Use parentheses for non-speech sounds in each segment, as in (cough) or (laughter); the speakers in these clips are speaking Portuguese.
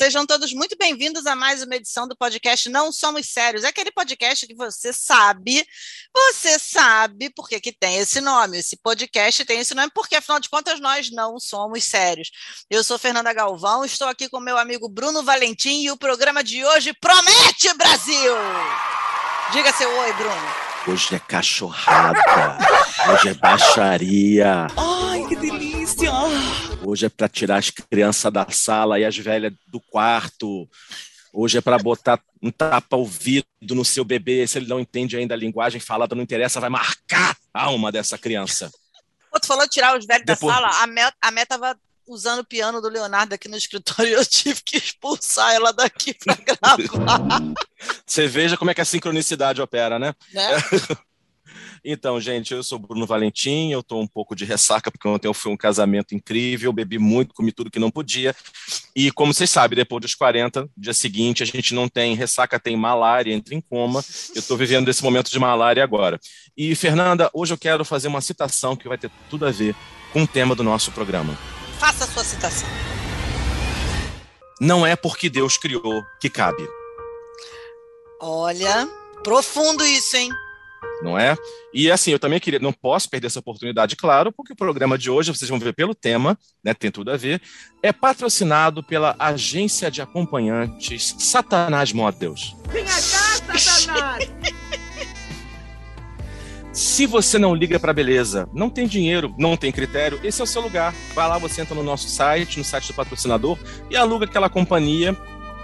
sejam todos muito bem-vindos a mais uma edição do podcast Não Somos Sérios. É aquele podcast que você sabe, você sabe por que, que tem esse nome. Esse podcast tem esse nome porque, afinal de contas, nós não somos sérios. Eu sou Fernanda Galvão, estou aqui com meu amigo Bruno Valentim e o programa de hoje promete, Brasil! Diga seu oi, Bruno. Hoje é cachorrada. Hoje é baixaria. Ai, que delícia! Hoje é para tirar as crianças da sala e as velhas do quarto. Hoje é para botar um tapa-ouvido no seu bebê. Se ele não entende ainda a linguagem falada, não interessa, vai marcar a alma dessa criança. Pô, tu falou tirar os velhos Depois... da sala. A Mel, a Mel tava usando o piano do Leonardo aqui no escritório e (laughs) eu tive que expulsar ela daqui para gravar. Você veja como é que a sincronicidade opera, né? né? (laughs) Então, gente, eu sou Bruno Valentim, eu estou um pouco de ressaca, porque ontem eu fui um casamento incrível, bebi muito, comi tudo que não podia. E como vocês sabem, depois dos 40, dia seguinte, a gente não tem ressaca, tem malária, entra em coma. Eu estou vivendo esse momento de malária agora. E, Fernanda, hoje eu quero fazer uma citação que vai ter tudo a ver com o tema do nosso programa. Faça a sua citação. Não é porque Deus criou que cabe. Olha, profundo isso, hein? Não é? E assim, eu também queria, não posso perder essa oportunidade, claro, porque o programa de hoje, vocês vão ver pelo tema, né, tem tudo a ver, é patrocinado pela agência de acompanhantes Satanás Models. Vem cá, Satanás! (laughs) Se você não liga para beleza, não tem dinheiro, não tem critério, esse é o seu lugar. Vai lá, você entra no nosso site, no site do patrocinador e aluga aquela companhia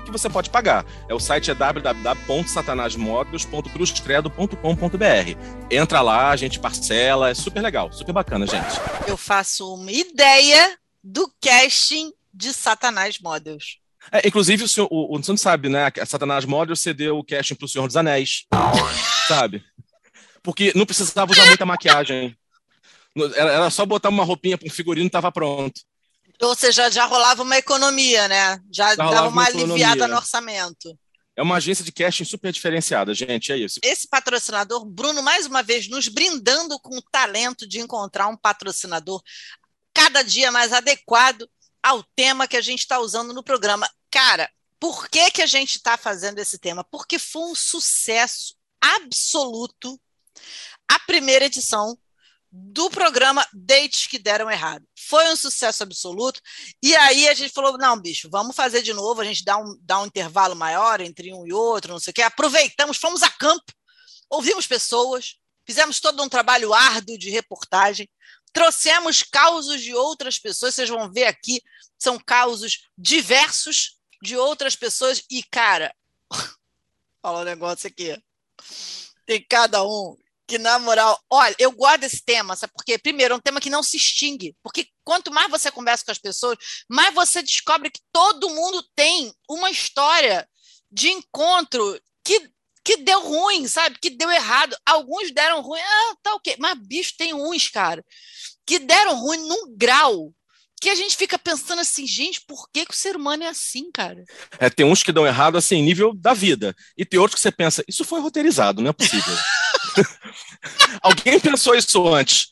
que você pode pagar. É o site é www.satanasmódulos.cruzcredo.com.br. Entra lá, a gente parcela, é super legal, super bacana, gente. Eu faço uma ideia do casting de Satanás Models. É, inclusive, o senhor, o, o, senhor sabe, né? Satanás Models cedeu o casting para o Senhor dos Anéis. (laughs) sabe? Porque não precisava usar muita maquiagem. Era só botar uma roupinha para um figurino e estava pronto. Ou seja, já rolava uma economia, né? Já, já dava uma, uma aliviada no orçamento. É uma agência de casting super diferenciada, gente, é isso. Esse patrocinador, Bruno, mais uma vez, nos brindando com o talento de encontrar um patrocinador cada dia mais adequado ao tema que a gente está usando no programa. Cara, por que, que a gente está fazendo esse tema? Porque foi um sucesso absoluto a primeira edição do programa Dates que Deram Errado. Foi um sucesso absoluto. E aí a gente falou: não, bicho, vamos fazer de novo. A gente dá um, dá um intervalo maior entre um e outro, não sei o quê. Aproveitamos, fomos a campo, ouvimos pessoas, fizemos todo um trabalho árduo de reportagem, trouxemos causos de outras pessoas. Vocês vão ver aqui, são causos diversos de outras pessoas. E, cara, (laughs) fala um negócio aqui. Tem cada um que na moral, olha, eu gosto desse tema, sabe? Porque, primeiro, é um tema que não se extingue. Porque quanto mais você conversa com as pessoas, mais você descobre que todo mundo tem uma história de encontro que, que deu ruim, sabe? Que deu errado. Alguns deram ruim, ah, tá ok. Mas, bicho, tem uns, cara, que deram ruim num grau que a gente fica pensando assim, gente, por que, que o ser humano é assim, cara? É, tem uns que dão errado assim, nível da vida. E tem outros que você pensa, isso foi roteirizado, não é possível. (laughs) (laughs) Alguém pensou isso antes.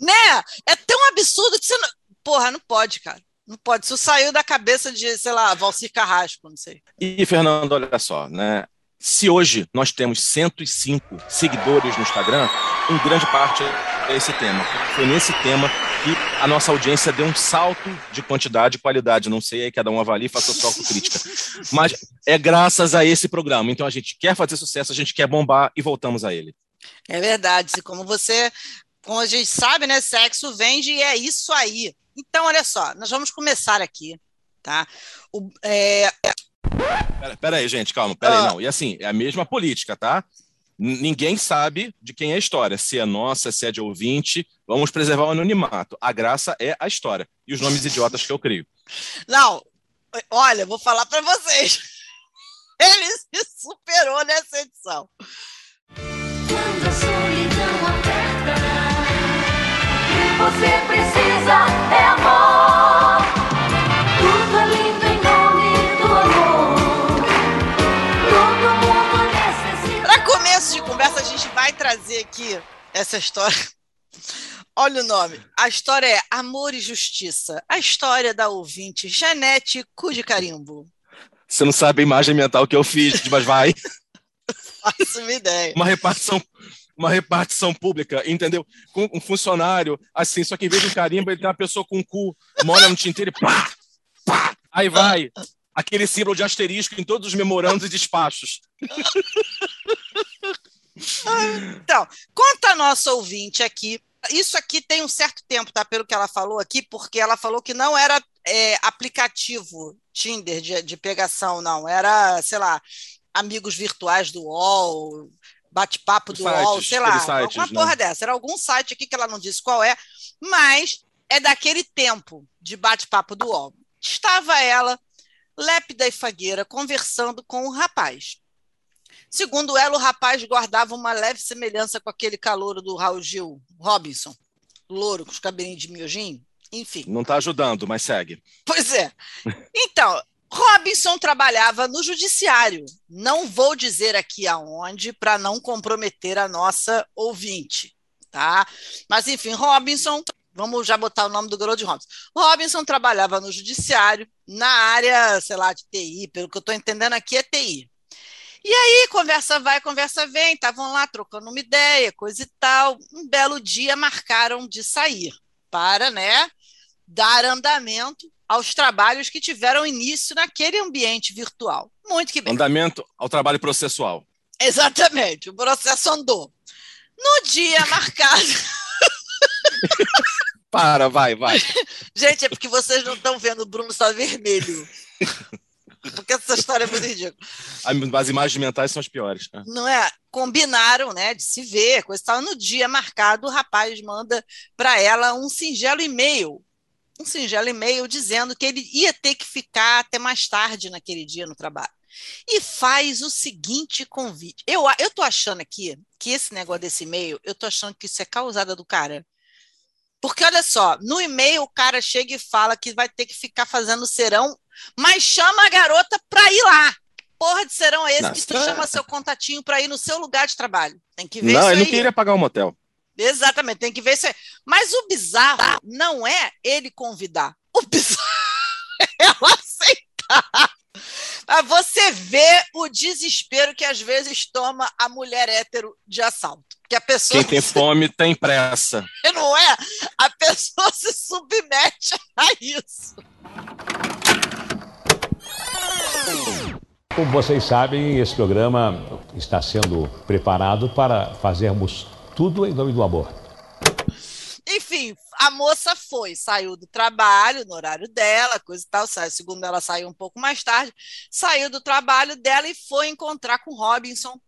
Né? É tão absurdo que você não. Porra, não pode, cara. Não pode. Isso saiu da cabeça de, sei lá, Valcir Carrasco, não sei. E, Fernando, olha só, né? Se hoje nós temos 105 seguidores no Instagram, em grande parte é esse tema. Foi nesse tema que a nossa audiência deu um salto de quantidade e qualidade. Não sei, aí cada um avalie e faça sua autocrítica. (laughs) Mas é graças a esse programa. Então a gente quer fazer sucesso, a gente quer bombar e voltamos a ele. É verdade. Como você, como a gente sabe, né? Sexo vende e é isso aí. Então, olha só, nós vamos começar aqui, tá? O, é... pera, pera, aí, gente, calma, pera ah. aí, não. E assim, é a mesma política, tá? Ninguém sabe de quem é a história, se é nossa, se é de ouvinte. Vamos preservar o anonimato. A graça é a história e os nomes idiotas que eu crio. Não, olha, vou falar para vocês. (laughs) Ele se superou nessa edição. Quando a solidão aperta, você precisa é amor. Trazer aqui essa história. (laughs) Olha o nome. A história é Amor e Justiça. A história da ouvinte Janete Cu de Carimbo. Você não sabe a imagem mental que eu fiz, mas vai. (laughs) Faço uma ideia. Uma repartição, uma repartição pública, entendeu? Com um funcionário, assim, só que em vez de um carimbo, ele tem uma pessoa com um cu, molha no tinteiro e pá, pá, aí vai. Aquele símbolo de asterisco em todos os memorandos e despachos. (laughs) Então, conta a nossa ouvinte aqui isso aqui tem um certo tempo, tá? Pelo que ela falou aqui, porque ela falou que não era é, aplicativo Tinder de, de pegação, não. Era, sei lá, amigos virtuais do UOL, bate-papo do sites, UOL, sei lá, sites, alguma né? porra dessa. Era algum site aqui que ela não disse qual é, mas é daquele tempo de bate-papo do UOL. Estava ela, lépida e fagueira, conversando com o um rapaz. Segundo ela, o rapaz guardava uma leve semelhança com aquele calouro do Raul Gil Robinson, louro, com os cabelinhos de miojinho, enfim. Não está ajudando, mas segue. Pois é. Então, Robinson trabalhava no judiciário. Não vou dizer aqui aonde para não comprometer a nossa ouvinte, tá? Mas enfim, Robinson, vamos já botar o nome do garoto de Robinson. Robinson trabalhava no judiciário, na área, sei lá, de TI, pelo que eu estou entendendo aqui é TI. E aí, conversa vai, conversa vem, estavam lá trocando uma ideia, coisa e tal. Um belo dia marcaram de sair para, né, dar andamento aos trabalhos que tiveram início naquele ambiente virtual. Muito que bem. Andamento ao trabalho processual. Exatamente, o processo andou. No dia (laughs) marcado. Para, vai, vai. (laughs) Gente, é porque vocês não estão vendo, o Bruno está vermelho. (laughs) Porque essa história é muito ridícula. As imagens mentais são as piores. Né? Não é? Combinaram, né, de se ver, coisa tal. No dia marcado, o rapaz manda para ela um singelo e-mail. Um singelo e-mail dizendo que ele ia ter que ficar até mais tarde naquele dia no trabalho. E faz o seguinte convite. Eu, eu tô achando aqui que esse negócio desse e-mail, eu tô achando que isso é causada do cara. Porque olha só, no e-mail o cara chega e fala que vai ter que ficar fazendo serão mas chama a garota para ir lá. Porra de serão é esse não, que tu chama seu contatinho para ir no seu lugar de trabalho. Tem que ver não, isso ele não queria pagar um motel. Exatamente, tem que ver isso aí. Mas o bizarro não é ele convidar. O bizarro (laughs) é ela aceitar. Pra você vê o desespero que às vezes toma a mulher hétero de assalto. Que a pessoa Quem (laughs) tem se... fome tem pressa. Não é? A pessoa se submete a isso. Como vocês sabem, esse programa está sendo preparado para fazermos tudo em nome do amor. Enfim, a moça foi, saiu do trabalho no horário dela, coisa e tal, segundo ela saiu um pouco mais tarde, saiu do trabalho dela e foi encontrar com Robinson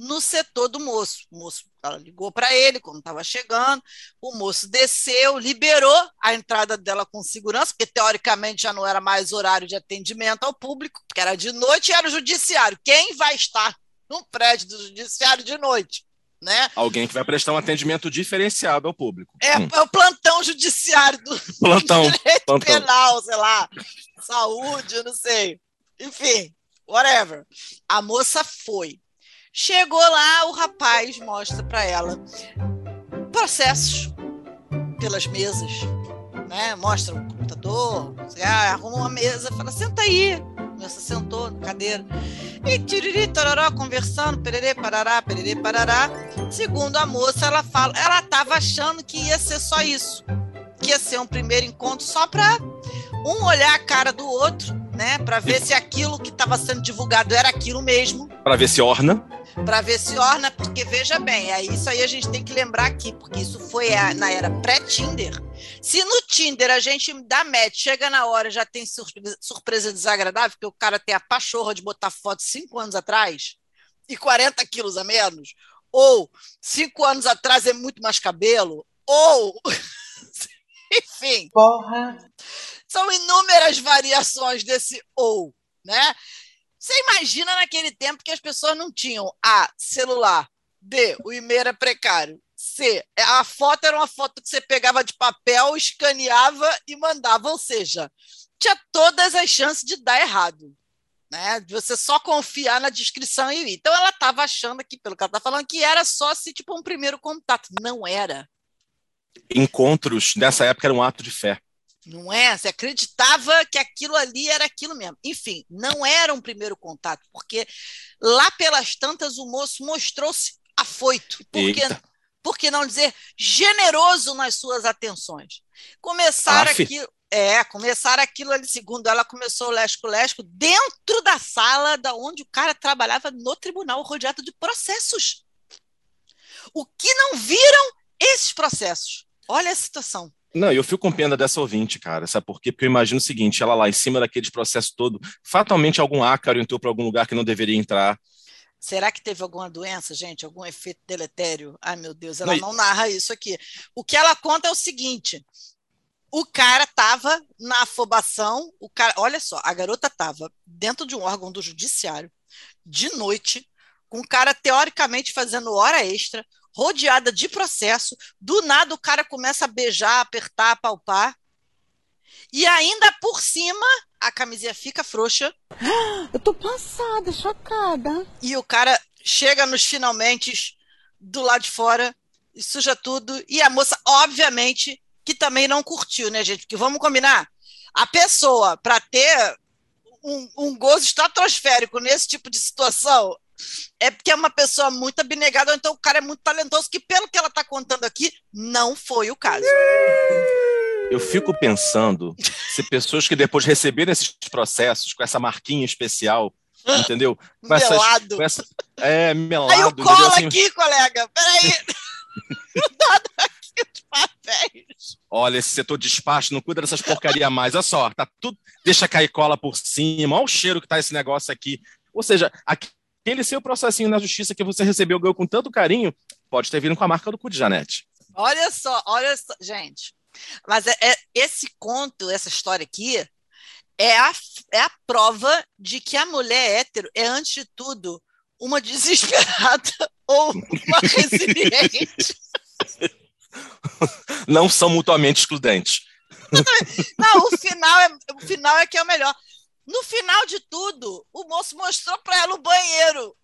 no setor do moço. O moço ela ligou para ele quando estava chegando, o moço desceu, liberou a entrada dela com segurança, porque teoricamente já não era mais horário de atendimento ao público, porque era de noite e era o judiciário. Quem vai estar no prédio do judiciário de noite? Né? Alguém que vai prestar um atendimento diferenciado ao público. É, hum. é o plantão judiciário do (laughs) plantão, (laughs) direito plantão. penal, sei lá, saúde, não sei. Enfim, whatever. A moça foi. Chegou lá, o rapaz mostra para ela processos pelas mesas, né? Mostra o computador, ah, arruma uma mesa, fala, senta aí. Você sentou na cadeira. E tiriri, tororó, conversando, pererê, parará, pererê, parará. Segundo a moça, ela fala, ela estava achando que ia ser só isso. Que ia ser um primeiro encontro só para um olhar a cara do outro, né? Para ver se aquilo que estava sendo divulgado era aquilo mesmo. Para ver se orna para ver se orna, porque veja bem, é isso aí a gente tem que lembrar aqui, porque isso foi a, na era pré-Tinder. Se no Tinder a gente dá match, chega na hora já tem surpresa, surpresa desagradável, porque o cara tem a pachorra de botar foto cinco anos atrás e 40 quilos a menos, ou cinco anos atrás é muito mais cabelo, ou (laughs) enfim. Porra. São inúmeras variações desse ou, né? Você imagina naquele tempo que as pessoas não tinham A, celular, B, o e-mail era precário, C, a foto era uma foto que você pegava de papel, escaneava e mandava, ou seja, tinha todas as chances de dar errado. Né, de você só confiar na descrição e ir. Então ela estava achando aqui, pelo que ela está falando, que era só se tipo um primeiro contato. Não era. encontros nessa época era um ato de fé. Não é? Você acreditava que aquilo ali era aquilo mesmo. Enfim, não era um primeiro contato, porque lá pelas tantas o moço mostrou-se afoito. Porque, por que não dizer generoso nas suas atenções? Começar aquilo. É, começar aquilo ali, segundo ela, começou o lesco-lesco dentro da sala da onde o cara trabalhava no tribunal, rodeado de processos. O que não viram esses processos? Olha a situação. Não, eu fico com pena dessa ouvinte, cara. Sabe por quê? Porque eu imagino o seguinte: ela lá em cima daquele processo todo, fatalmente algum ácaro entrou para algum lugar que não deveria entrar. Será que teve alguma doença, gente? Algum efeito deletério? Ai, meu Deus, ela não, não narra isso aqui. O que ela conta é o seguinte: o cara estava na afobação, o cara, olha só, a garota estava dentro de um órgão do judiciário, de noite, com o cara teoricamente fazendo hora extra, rodeada de processo. Do nada o cara começa a beijar, apertar, palpar. E ainda por cima, a camisinha fica frouxa. (gasps) Eu tô passada, chocada. E o cara chega nos finalmente do lado de fora e suja tudo. E a moça, obviamente, que também não curtiu, né, gente? Porque vamos combinar. A pessoa, para ter um, um gozo estratosférico nesse tipo de situação, é porque é uma pessoa muito abnegada, ou então o cara é muito talentoso, que pelo que ela está contando aqui, não foi o caso. Eu fico pensando se pessoas que depois receberam esses processos com essa marquinha especial, entendeu? Com melado. com essa, é, melado. Aí eu colo assim, aqui, colega, peraí. (laughs) Nada aqui de papéis. Olha, esse setor de despacho não cuida dessas porcaria mais. Olha só, tá tudo. Deixa cair cola por cima. Olha o cheiro que tá esse negócio aqui. Ou seja, aqui aquele seu processinho na justiça que você recebeu, ganhou com tanto carinho, pode ter vindo com a marca do cu de Janete. Olha só, olha só, gente. Mas é, é, esse conto, essa história aqui, é a, é a prova de que a mulher hétero é, antes de tudo, uma (laughs) desesperada ou uma (laughs) resiliente. Não são mutuamente excludentes. Não, o final é, o final é que é o melhor. No final de tudo, o moço mostrou para ela o banheiro.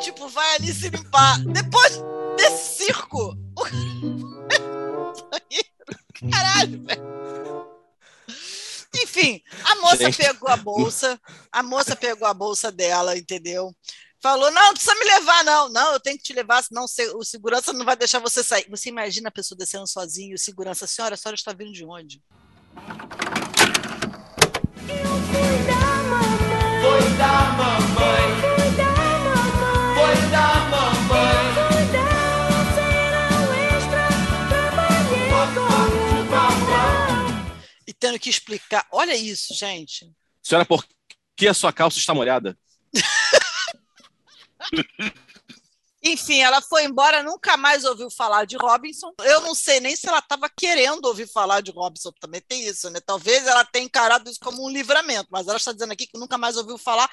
Tipo, vai ali se limpar. Depois desse circo. O (laughs) banheiro. Caralho, velho. Enfim, a moça Gente. pegou a bolsa, a moça pegou a bolsa dela, entendeu? Falou: não, não precisa me levar, não. Não, eu tenho que te levar, senão o segurança não vai deixar você sair. Você imagina a pessoa descendo sozinho, o segurança, senhora, a senhora está vindo de onde? Tendo que explicar. Olha isso, gente. Senhora, por que a sua calça está molhada? (laughs) Enfim, ela foi embora, nunca mais ouviu falar de Robinson. Eu não sei nem se ela estava querendo ouvir falar de Robinson, também tem isso, né? Talvez ela tenha encarado isso como um livramento, mas ela está dizendo aqui que nunca mais ouviu falar.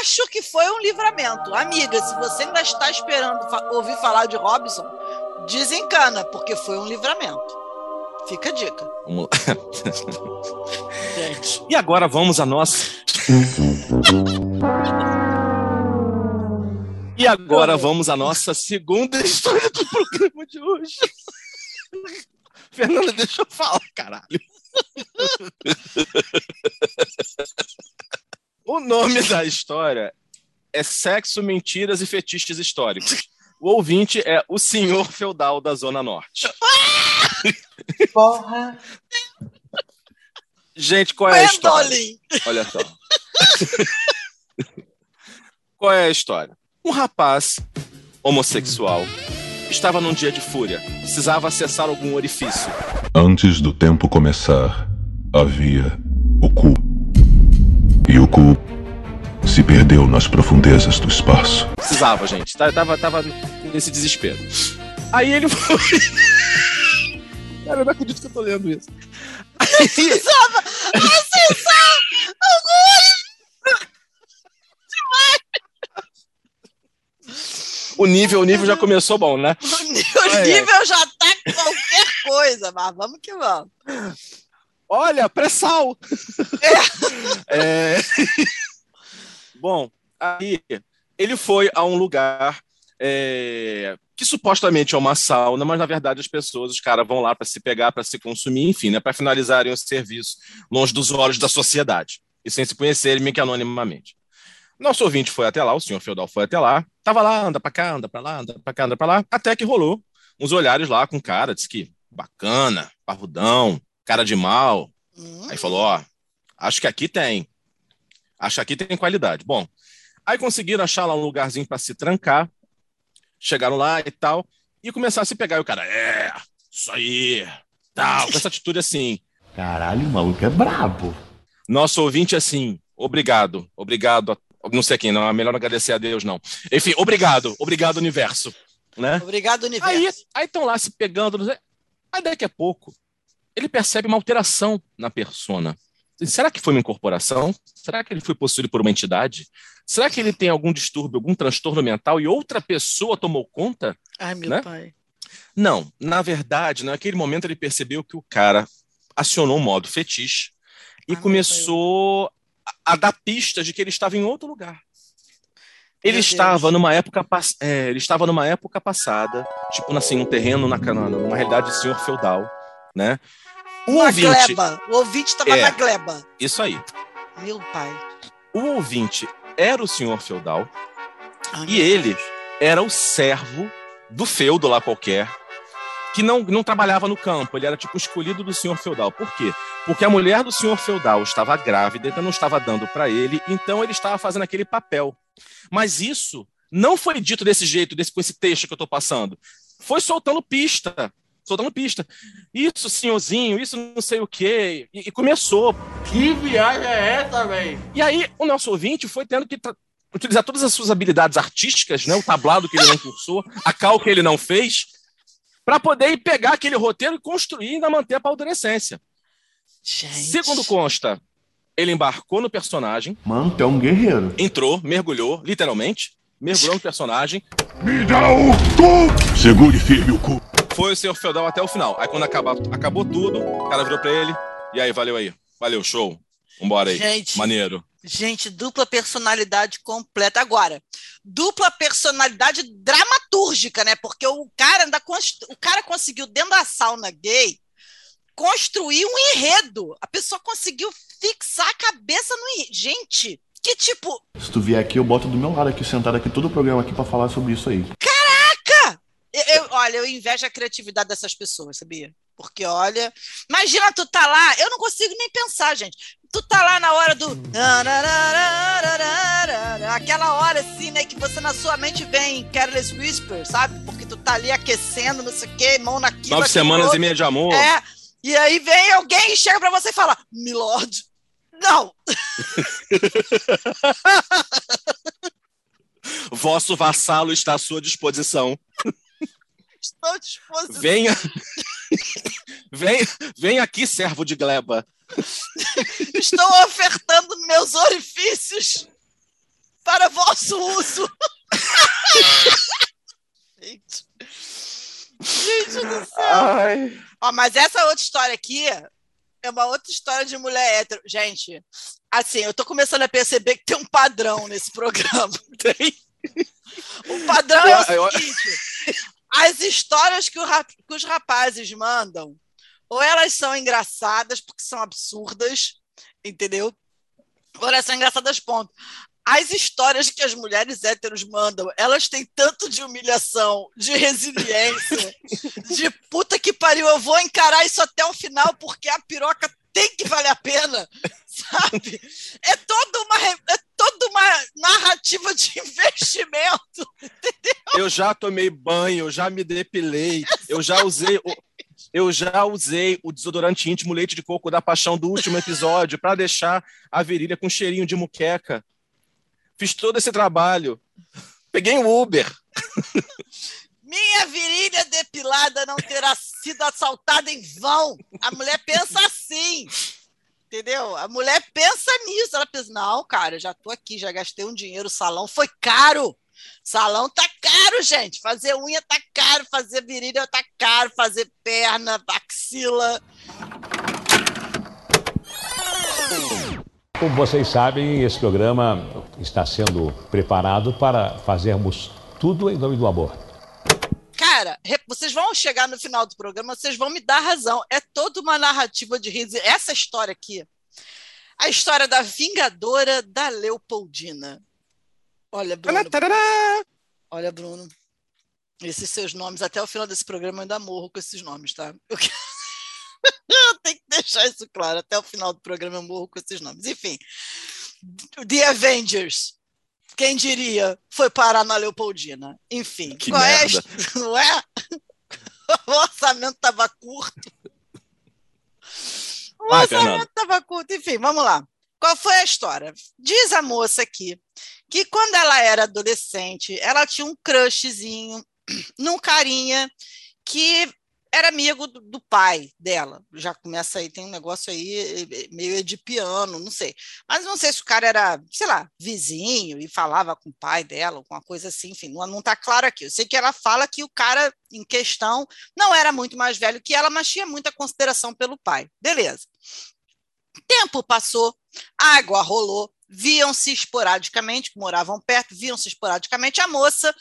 Acho que foi um livramento. Amiga, se você ainda está esperando ouvir falar de Robinson, desencana, porque foi um livramento. Fica a dica. Vamos (laughs) Gente. E agora vamos a nossa. (laughs) E agora vamos à nossa segunda história do programa de hoje. (laughs) Fernanda, deixa eu falar, caralho. O nome da história é Sexo, Mentiras e Fetiches Históricos. O ouvinte é o senhor feudal da Zona Norte. Porra! Gente, qual é a história? Olha só. qual é a história? Um rapaz homossexual estava num dia de fúria, precisava acessar algum orifício. Antes do tempo começar, havia o cu. E o cu se perdeu nas profundezas do espaço. Precisava, gente. Tava, tava nesse desespero. Aí ele foi. Cara, eu não acredito que eu tô lendo isso. Aí... Precisava acessar algum orifício. (laughs) Demais. O nível, o nível já começou bom, né? (laughs) O nível, o nível já tá qualquer coisa, mas vamos que vamos. Olha, pré-sal! É. (laughs) é... Bom, aí ele foi a um lugar é... que supostamente é uma sauna, mas na verdade as pessoas, os caras vão lá para se pegar, para se consumir, enfim, né, para finalizarem o serviço longe dos olhos da sociedade e sem se conhecerem meio que anonimamente. Nosso ouvinte foi até lá, o senhor Feudal foi até lá, tava lá, anda para cá, anda para lá, anda para cá, anda para lá, até que rolou uns olhares lá com cara, disse que bacana, parrudão, cara de mal. Hum, Aí falou, ó, acho que aqui tem. Acho que aqui tem qualidade. Bom, aí conseguiram achar lá um lugarzinho para se trancar, chegaram lá e tal, e começaram a se pegar. E o cara, é, isso aí, tal, com essa atitude assim. Caralho, o maluco é brabo. Nosso ouvinte, assim, obrigado, obrigado, a- não sei quem, não, é melhor agradecer a Deus, não. Enfim, obrigado, obrigado, universo, né? Obrigado, universo. Aí estão lá se pegando, aí daqui a pouco ele percebe uma alteração na persona. Será que foi uma incorporação? Será que ele foi possuído por uma entidade? Será que ele tem algum distúrbio, algum transtorno mental e outra pessoa tomou conta? Ai, meu né? pai. Não, na verdade, naquele momento ele percebeu que o cara acionou o modo fetiche e começou a, dar pistas de que ele estava em outro lugar. Ele estava numa época é, ele estava numa época passada, tipo assim, um terreno na cana- numa realidade de senhor feudal, né? O Uma ouvinte, gleba. O ouvinte estava É. na gleba. isso aí. Meu pai. O ouvinte era o senhor feudal Ai, E meu ele Deus. era o servo do feudo lá qualquer, que não, não trabalhava no campo, ele era tipo escolhido do senhor feudal. Por quê? Porque a mulher do senhor feudal estava grávida, então não estava dando para ele, então ele estava fazendo aquele papel. Mas isso não foi dito desse jeito, desse, com esse texto que eu estou passando. Foi soltando pista. Soltando pista. Isso, senhorzinho, isso não sei o quê. E, e começou. Que viagem é essa, velho? E aí o nosso ouvinte foi tendo que utilizar todas as suas habilidades artísticas, né, o tablado que ele não cursou, a cal que ele não fez, para poder ir pegar aquele roteiro e construir e ainda manter a paldurecência. Gente. Segundo consta, ele embarcou no personagem, Mano, tu é um guerreiro. entrou, mergulhou, literalmente, mergulhou no personagem, Me dá o cu! Segure firme o cu. foi o senhor feudal até o final. Aí quando acabou, acabou tudo, o cara virou pra ele, e aí, valeu aí, valeu, show, vambora aí, Gente. maneiro. Gente, dupla personalidade completa. Agora, dupla personalidade dramatúrgica, né? Porque o cara ainda o cara conseguiu dentro da sauna gay construir um enredo. A pessoa conseguiu fixar a cabeça no enredo. Gente, que tipo, Se tu vier aqui, eu boto do meu lado aqui, sentado aqui, todo o programa aqui pra falar sobre isso aí. Caraca! Eu, eu- olha, eu invejo a criatividade dessas pessoas, sabia? Porque, olha, imagina tu tá lá, eu não consigo nem pensar, gente. Tu tá lá na hora do. Aquela hora assim, né? Que você na sua mente vem Careless Whisper, sabe? Porque tu tá ali aquecendo, não sei o quê, mão naquilo. Nove semanas outro. e meia de amor. É. E aí vem alguém e chega pra você e fala: Milord, não, Vosso vassalo está à sua disposição. estou à disposição. Venha. Venha, venha aqui, servo de gleba. (laughs) Estou ofertando meus orifícios para vosso uso. (laughs) Gente. Gente do céu. Ai. Ó, mas essa outra história aqui é uma outra história de mulher hétero. Gente, assim, eu tô começando a perceber que tem um padrão nesse programa. (laughs) Tem. O padrão é o seguinte: as histórias que, o que os rapazes mandam, ou elas são engraçadas porque são absurdas, entendeu? Ou elas são engraçadas, ponto. As histórias que as mulheres héteros mandam, elas têm tanto de humilhação, de resiliência, (laughs) de puta que pariu, eu vou encarar isso até o final porque a piroca tem que valer a pena, (laughs) sabe? É toda uma, é toda uma narrativa de (laughs) investimento. Eu já tomei banho, eu já me depilei, eu já usei. Eu já usei o desodorante íntimo leite de coco da paixão do último episódio para deixar a virilha com cheirinho de muqueca. Fiz todo esse trabalho. Peguei um Uber. Minha virilha depilada não terá sido assaltada em vão. A mulher pensa assim. Entendeu? A mulher pensa nisso. Ela pensa: não, cara, já tô aqui, já gastei um dinheiro, o salão foi caro. Salão tá caro, gente. Fazer unha tá caro, fazer virilha tá caro, fazer perna, axila. Como vocês sabem, esse programa está sendo preparado para fazermos tudo em nome do amor. Re- vocês vão chegar no final do programa, vocês vão me dar razão. É toda uma narrativa de riso. Essa história aqui, a história da Vingadora da Leopoldina. Olha, Bruno. Olha, Bruno. Esses seus nomes, até o final desse programa eu ainda morro com esses nomes, tá? Eu, quero- (laughs) eu tenho que deixar isso claro. Até o final do programa eu morro com esses nomes. Enfim, The Avengers. Quem diria? Foi parar na Leopoldina. Enfim, Que qual é a merda. his- (laughs) não é? (laughs) O orçamento estava curto. O Vai, orçamento estava curto. Enfim, vamos lá. Qual foi a história? Diz a moça aqui que quando ela era adolescente, ela tinha um crushzinho (clears throat) num carinha que era amigo do, do pai dela. Já começa aí, tem um negócio aí eh, meio edipiano, não sei. Mas não sei se o cara era, sei lá, vizinho e falava com o pai dela, alguma coisa assim, enfim, não, não tá claro aqui. Eu sei que ela fala que o cara em questão não era muito mais velho que ela, mas tinha muita consideração pelo pai. Beleza. Tempo passou, água rolou, viam-se esporadicamente, moravam perto, viam-se esporadicamente. A moça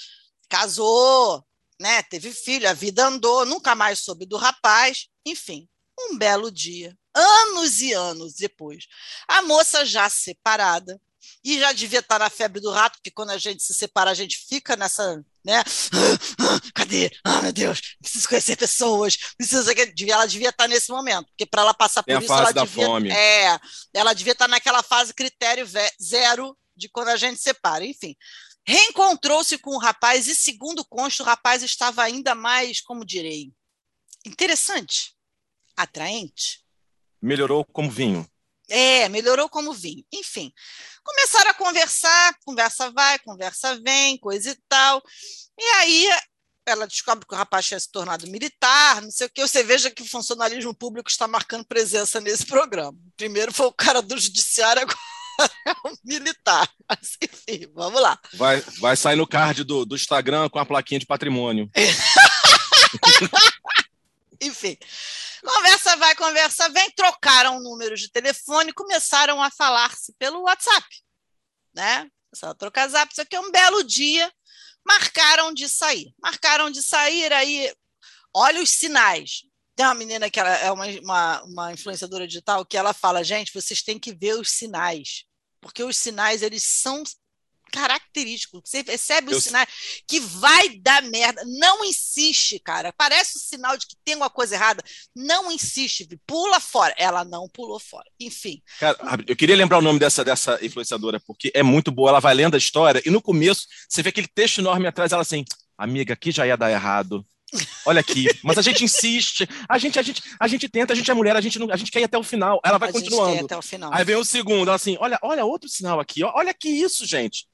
casou, né, teve filho, a vida andou, nunca mais soube do rapaz. Enfim, um belo dia, anos e anos depois, a moça já separada, e já devia estar na febre do rato, porque quando a gente se separa, a gente fica nessa, né? (gasps) Cadê? Ah, meu Deus, preciso conhecer pessoas, preciso. Ela devia estar nesse momento, porque para ela passar por Tem a isso, fase ela da devia. fome. É, ela devia estar naquela fase critério zero de quando a gente separa. Enfim, reencontrou-se com o rapaz e, segundo consta, o rapaz estava ainda mais, como direi, interessante, atraente. Melhorou como vinho. É, melhorou como vinho. Enfim, começaram a conversar, conversa vai, conversa vem, coisa e tal. E aí ela descobre que o rapaz tinha se tornado militar, não sei o quê. Você veja que o funcionalismo público está marcando presença nesse programa. Primeiro foi o cara do judiciário, (laughs) agora é o militar. Mas, enfim, vamos lá. Vai, vai sair no card do, do Instagram com a plaquinha de patrimônio. (laughs) Enfim, conversa vai, conversa vem, trocaram números de telefone, começaram a falar-se pelo WhatsApp, né? Começaram a trocar zap, isso aqui é um belo dia, marcaram de sair. Marcaram de sair, aí, olha os sinais. Tem uma menina que é uma, uma, uma influenciadora digital que ela fala, gente, vocês têm que ver os sinais, porque os sinais, eles são característicos. Você percebe Eu- os sinais que vai dar merda. Não insiste, cara. Parece o sinal de que tem alguma coisa errada. Não insiste, pula fora. Ela não pulou fora. Enfim, Cara, eu queria lembrar o nome dessa, dessa influenciadora, porque é muito boa. Ela vai lendo a história e no começo você vê aquele texto enorme atrás, ela assim, amiga, aqui já ia dar errado. Olha aqui, mas a gente insiste, a gente, a gente, a gente tenta, a gente é mulher, a gente, não, a gente quer ir até o final. Ela vai a gente quer continuando. até o final. Aí vem o segundo, ela assim, olha, olha outro sinal aqui, olha que isso, gente.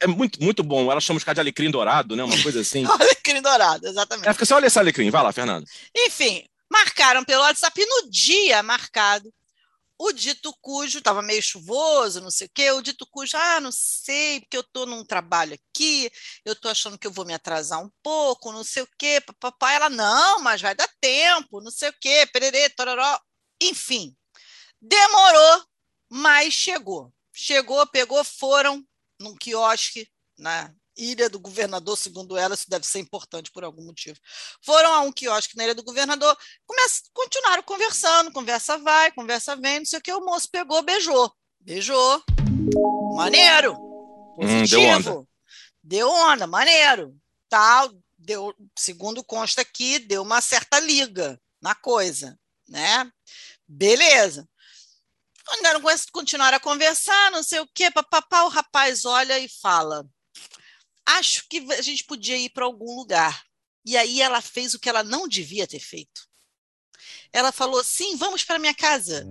É muito, muito bom. Ela chama os caras de alecrim dourado, né? Uma coisa assim. (laughs) Alecrim dourado, exatamente. Ela fica assim, olha esse alecrim. Vai lá, Fernando. Enfim, marcaram pelo WhatsApp e no dia marcado, o dito cujo estava meio chuvoso, não sei o quê, o dito cujo, ah, não sei, porque eu estou num trabalho aqui, eu estou achando que eu vou me atrasar um pouco, não sei o quê, papapá. Ela, não, mas vai dar tempo, não sei o quê, pererê, tororó. Enfim, demorou, mas chegou. Chegou, pegou, foram num quiosque na Ilha do Governador, segundo ela, isso deve ser importante por algum motivo. Foram a um quiosque na Ilha do Governador, começa, continuaram conversando, conversa vai, conversa vem, não sei o que, o moço pegou, beijou. Beijou. Maneiro. Hum, deu onda. Positivo. Deu onda, maneiro. Tal, deu, segundo consta aqui, deu uma certa liga na coisa, né? Beleza. Esse- continuaram a conversar, não sei o quê, papapá, o rapaz olha e fala: Acho que a gente podia ir para algum lugar. E aí ela fez o que ela não devia ter feito. Ela falou: Sim, vamos para minha casa.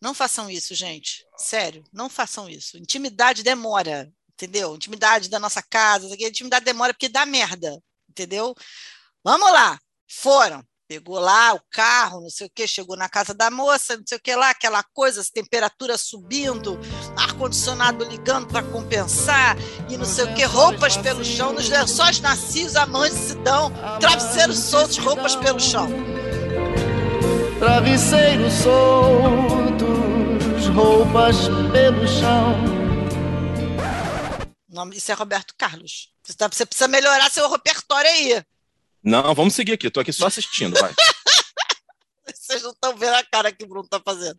Não façam isso, gente. Sério, não façam isso. Intimidade demora, entendeu? Intimidade da nossa casa, intimidade demora porque dá merda, entendeu? Vamos lá. Foram. Pegou lá o carro, não sei o que, chegou na casa da moça, não sei o que lá, aquela coisa, as temperaturas subindo, ar-condicionado ligando para compensar, e não sei o que, roupas pelo chão, nos lençóis nascios, amantes se dão, travesseiros soltos, roupas pelo chão. Travesseiros soltos, roupas pelo chão. nome disso é Roberto Carlos. Tá- você precisa melhorar seu repertório aí. Não, vamos seguir aqui. Tô aqui só assistindo, vai. (laughs) Vocês não estão vendo a cara que o Bruno está fazendo.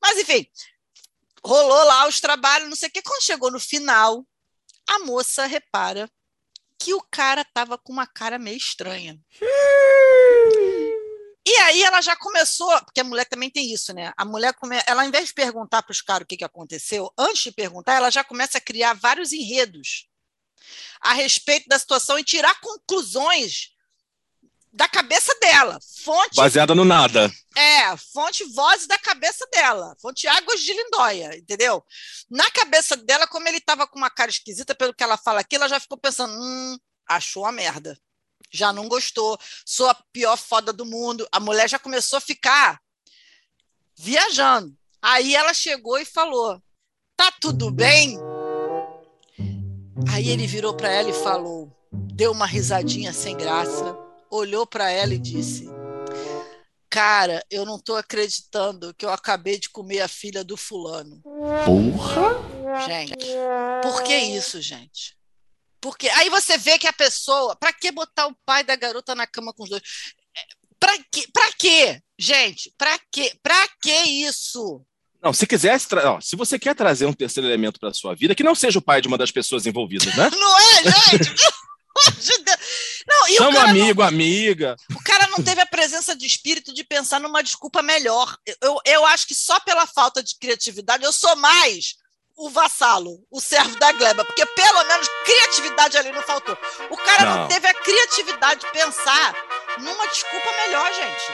Mas, enfim, rolou lá os trabalhos, não sei o que. Quando chegou no final, a moça repara que o cara estava com uma cara meio estranha. E aí ela já começou, porque a mulher também tem isso, né? A mulher, come... ela, ao invés de perguntar para os caras o que, que aconteceu, antes de perguntar, ela já começa a criar vários enredos a respeito da situação e tirar conclusões da cabeça dela. Fonte Baseada no nada. é, fonte vozes da cabeça dela, fonte águas de lindóia, entendeu? Na cabeça dela, como ele estava com uma cara esquisita, pelo que ela fala aqui, ela já ficou pensando, hum, achou uma merda. Já não gostou, sou a pior foda do mundo. A mulher já começou a ficar viajando. Aí ela chegou e falou: Tá tudo bem? Aí ele virou para ela e falou, deu uma risadinha sem graça, olhou para ela e disse: Cara, eu não tô acreditando que eu acabei de comer a filha do fulano. Porra! Gente, por que isso, gente? Porque aí você vê que a pessoa, para que botar o pai da garota na cama com os dois? Para que? Para quê? Gente, para quê? Para que isso? Não, se quisesse, ó, se você quer trazer um terceiro elemento para sua vida, que não seja o pai de uma das pessoas envolvidas, né? (laughs) Não é, gente? Não, Chama cara, não, amigo, amiga. o cara não teve a presença de espírito de pensar numa desculpa melhor. Eu, eu acho que só pela falta de criatividade eu sou mais o vassalo, o servo da gleba, porque pelo menos criatividade ali não faltou. O cara não, Não. teve a criatividade de pensar numa desculpa melhor, gente.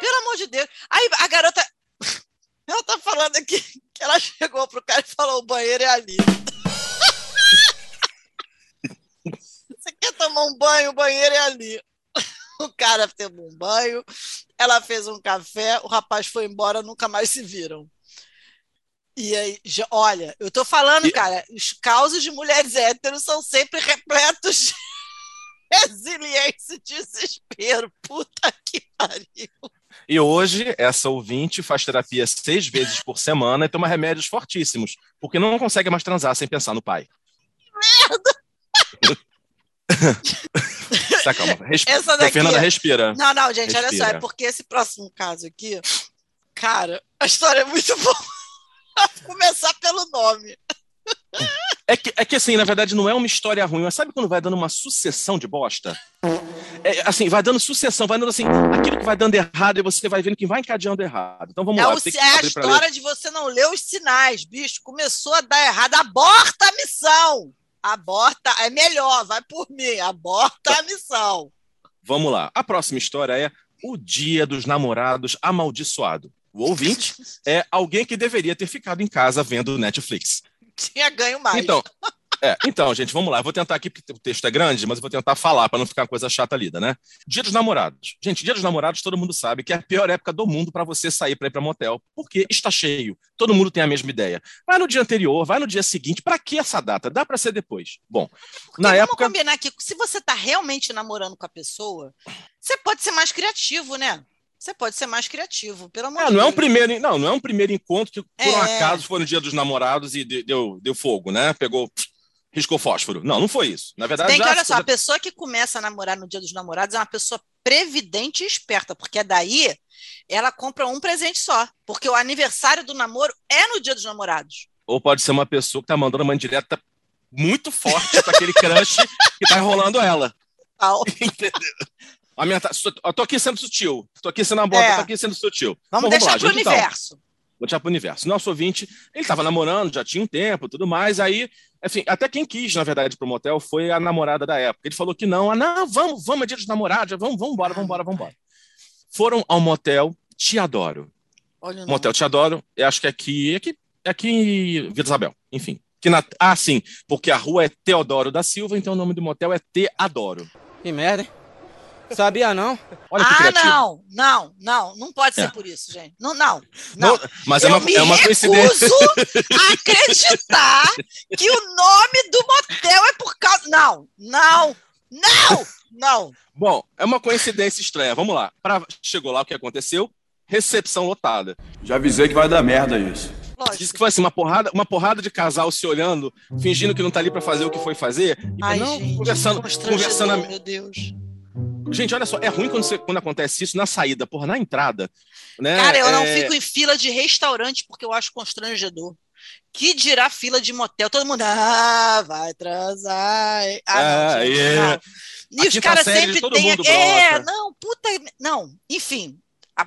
Pelo amor de Deus. Aí a garota. (laughs) Ela tá falando aqui que ela chegou pro cara e falou: o banheiro é ali. Quer tomar um banho? O banheiro é ali. O cara teve um banho, ela fez um café, o rapaz foi embora, nunca mais se viram. E aí, já- olha, eu tô falando, E- cara, os causos de mulheres héteros são sempre repletos de (laughs) resiliência e desespero. Puta que pariu. E hoje, essa ouvinte faz terapia seis vezes por semana e toma remédios fortíssimos, porque não consegue mais transar sem pensar no pai. (laughs) Tá, calma. Resp... Essa daqui Fernanda, é- respira. Não, não, gente, olha só, Respira. é porque esse próximo caso aqui, cara, a história é muito (laughs) boa. Começar pelo nome. É que, é que, assim, na verdade, não é uma história ruim, mas sabe quando vai dando uma sucessão de bosta? É, assim, vai dando sucessão, vai dando assim, aquilo que vai dando errado e você vai vendo que vai encadeando errado. Então vamos É, lá. o- é a história de você não ler os sinais, bicho. Começou a dar errado. Aborta a missão. Aborta, é melhor, vai por mim. Aborta a missão. Vamos lá. A próxima história é o Dia dos Namorados Amaldiçoado. O ouvinte é alguém que deveria ter ficado em casa vendo Netflix. Tinha ganho mais. Então, é, então, gente, vamos lá. Eu vou tentar aqui, porque o texto é grande, mas eu vou tentar falar para não ficar uma coisa chata lida, né? Dia dos Namorados. Gente, Dia dos Namorados, todo mundo sabe que é a pior época do mundo para você sair para ir para motel, porque está cheio. Todo mundo tem a mesma ideia. Vai no dia anterior, vai no dia seguinte. Para que essa data? Dá para ser depois. Bom, Porque na vamos época. combinar que se você está realmente namorando com a pessoa, você pode ser mais criativo, né? Você pode ser mais criativo, pelo amor É, de não é um Deus. primeiro, não, não é um primeiro encontro que por um É. acaso foi no dia dos namorados e de- deu, deu fogo, né? Pegou, riscou fósforo. Não, não foi isso. Na verdade, Tem que, já, olha só, já- a pessoa que começa a namorar no dia dos namorados é uma pessoa previdente e esperta, porque daí ela compra um presente só, porque o aniversário do namoro é no dia dos namorados. ou pode ser uma pessoa que tá mandando uma indireta muito forte para aquele crush que tá enrolando ela. (laughs) Entendeu? A minha tá- eu tô aqui sendo sutil. Tô aqui sendo aborda, É. tô aqui sendo sutil. Vamos Bom, deixar lá, pro gente, então. universo. Vou deixar pro universo. Nosso ouvinte, ele tava namorando, já tinha um tempo, tudo mais. Aí, enfim, até quem quis, na verdade, pro motel foi a namorada da época. Ele falou que não, ah, não, vamos, vamos, é dia dos namorados, vamos, vamos embora, vamos embora, vamos embora. Foram ao motel Te Adoro. Olha o. Motel Te Adoro, eu acho que é aqui, é aqui, é aqui em Vila Isabel, enfim. Que na, ah, sim, porque a rua é Teodoro da Silva, então o nome do motel é Te Adoro. Que merda, hein? Sabia não? Olha ah, não, não, não, não pode ser É. por isso, gente. Não, não, não. Não, mas é Eu uma, me é uma coincidência. acreditar que o nome do motel é por causa. Não, não, não, não. Bom, é uma coincidência estranha. Vamos lá. Pra... Chegou lá, o que aconteceu? Recepção lotada. Já avisei que vai dar merda isso. Lógico. Diz que foi assim, uma porrada, uma porrada de casal se olhando, fingindo que não tá ali pra fazer o que foi fazer. E Ai, não, gente, conversando, conversando. a- meu Deus. Gente, olha só, é ruim quando, você- quando acontece isso na saída, porra, na entrada. Né? Cara, eu não É, fico em fila de restaurante porque eu acho constrangedor. Que dirá fila de motel? Todo mundo, ah, vai transar. Ah, não, É, é. não. E os quinta caras sempre têm. É, não, puta. Não, enfim.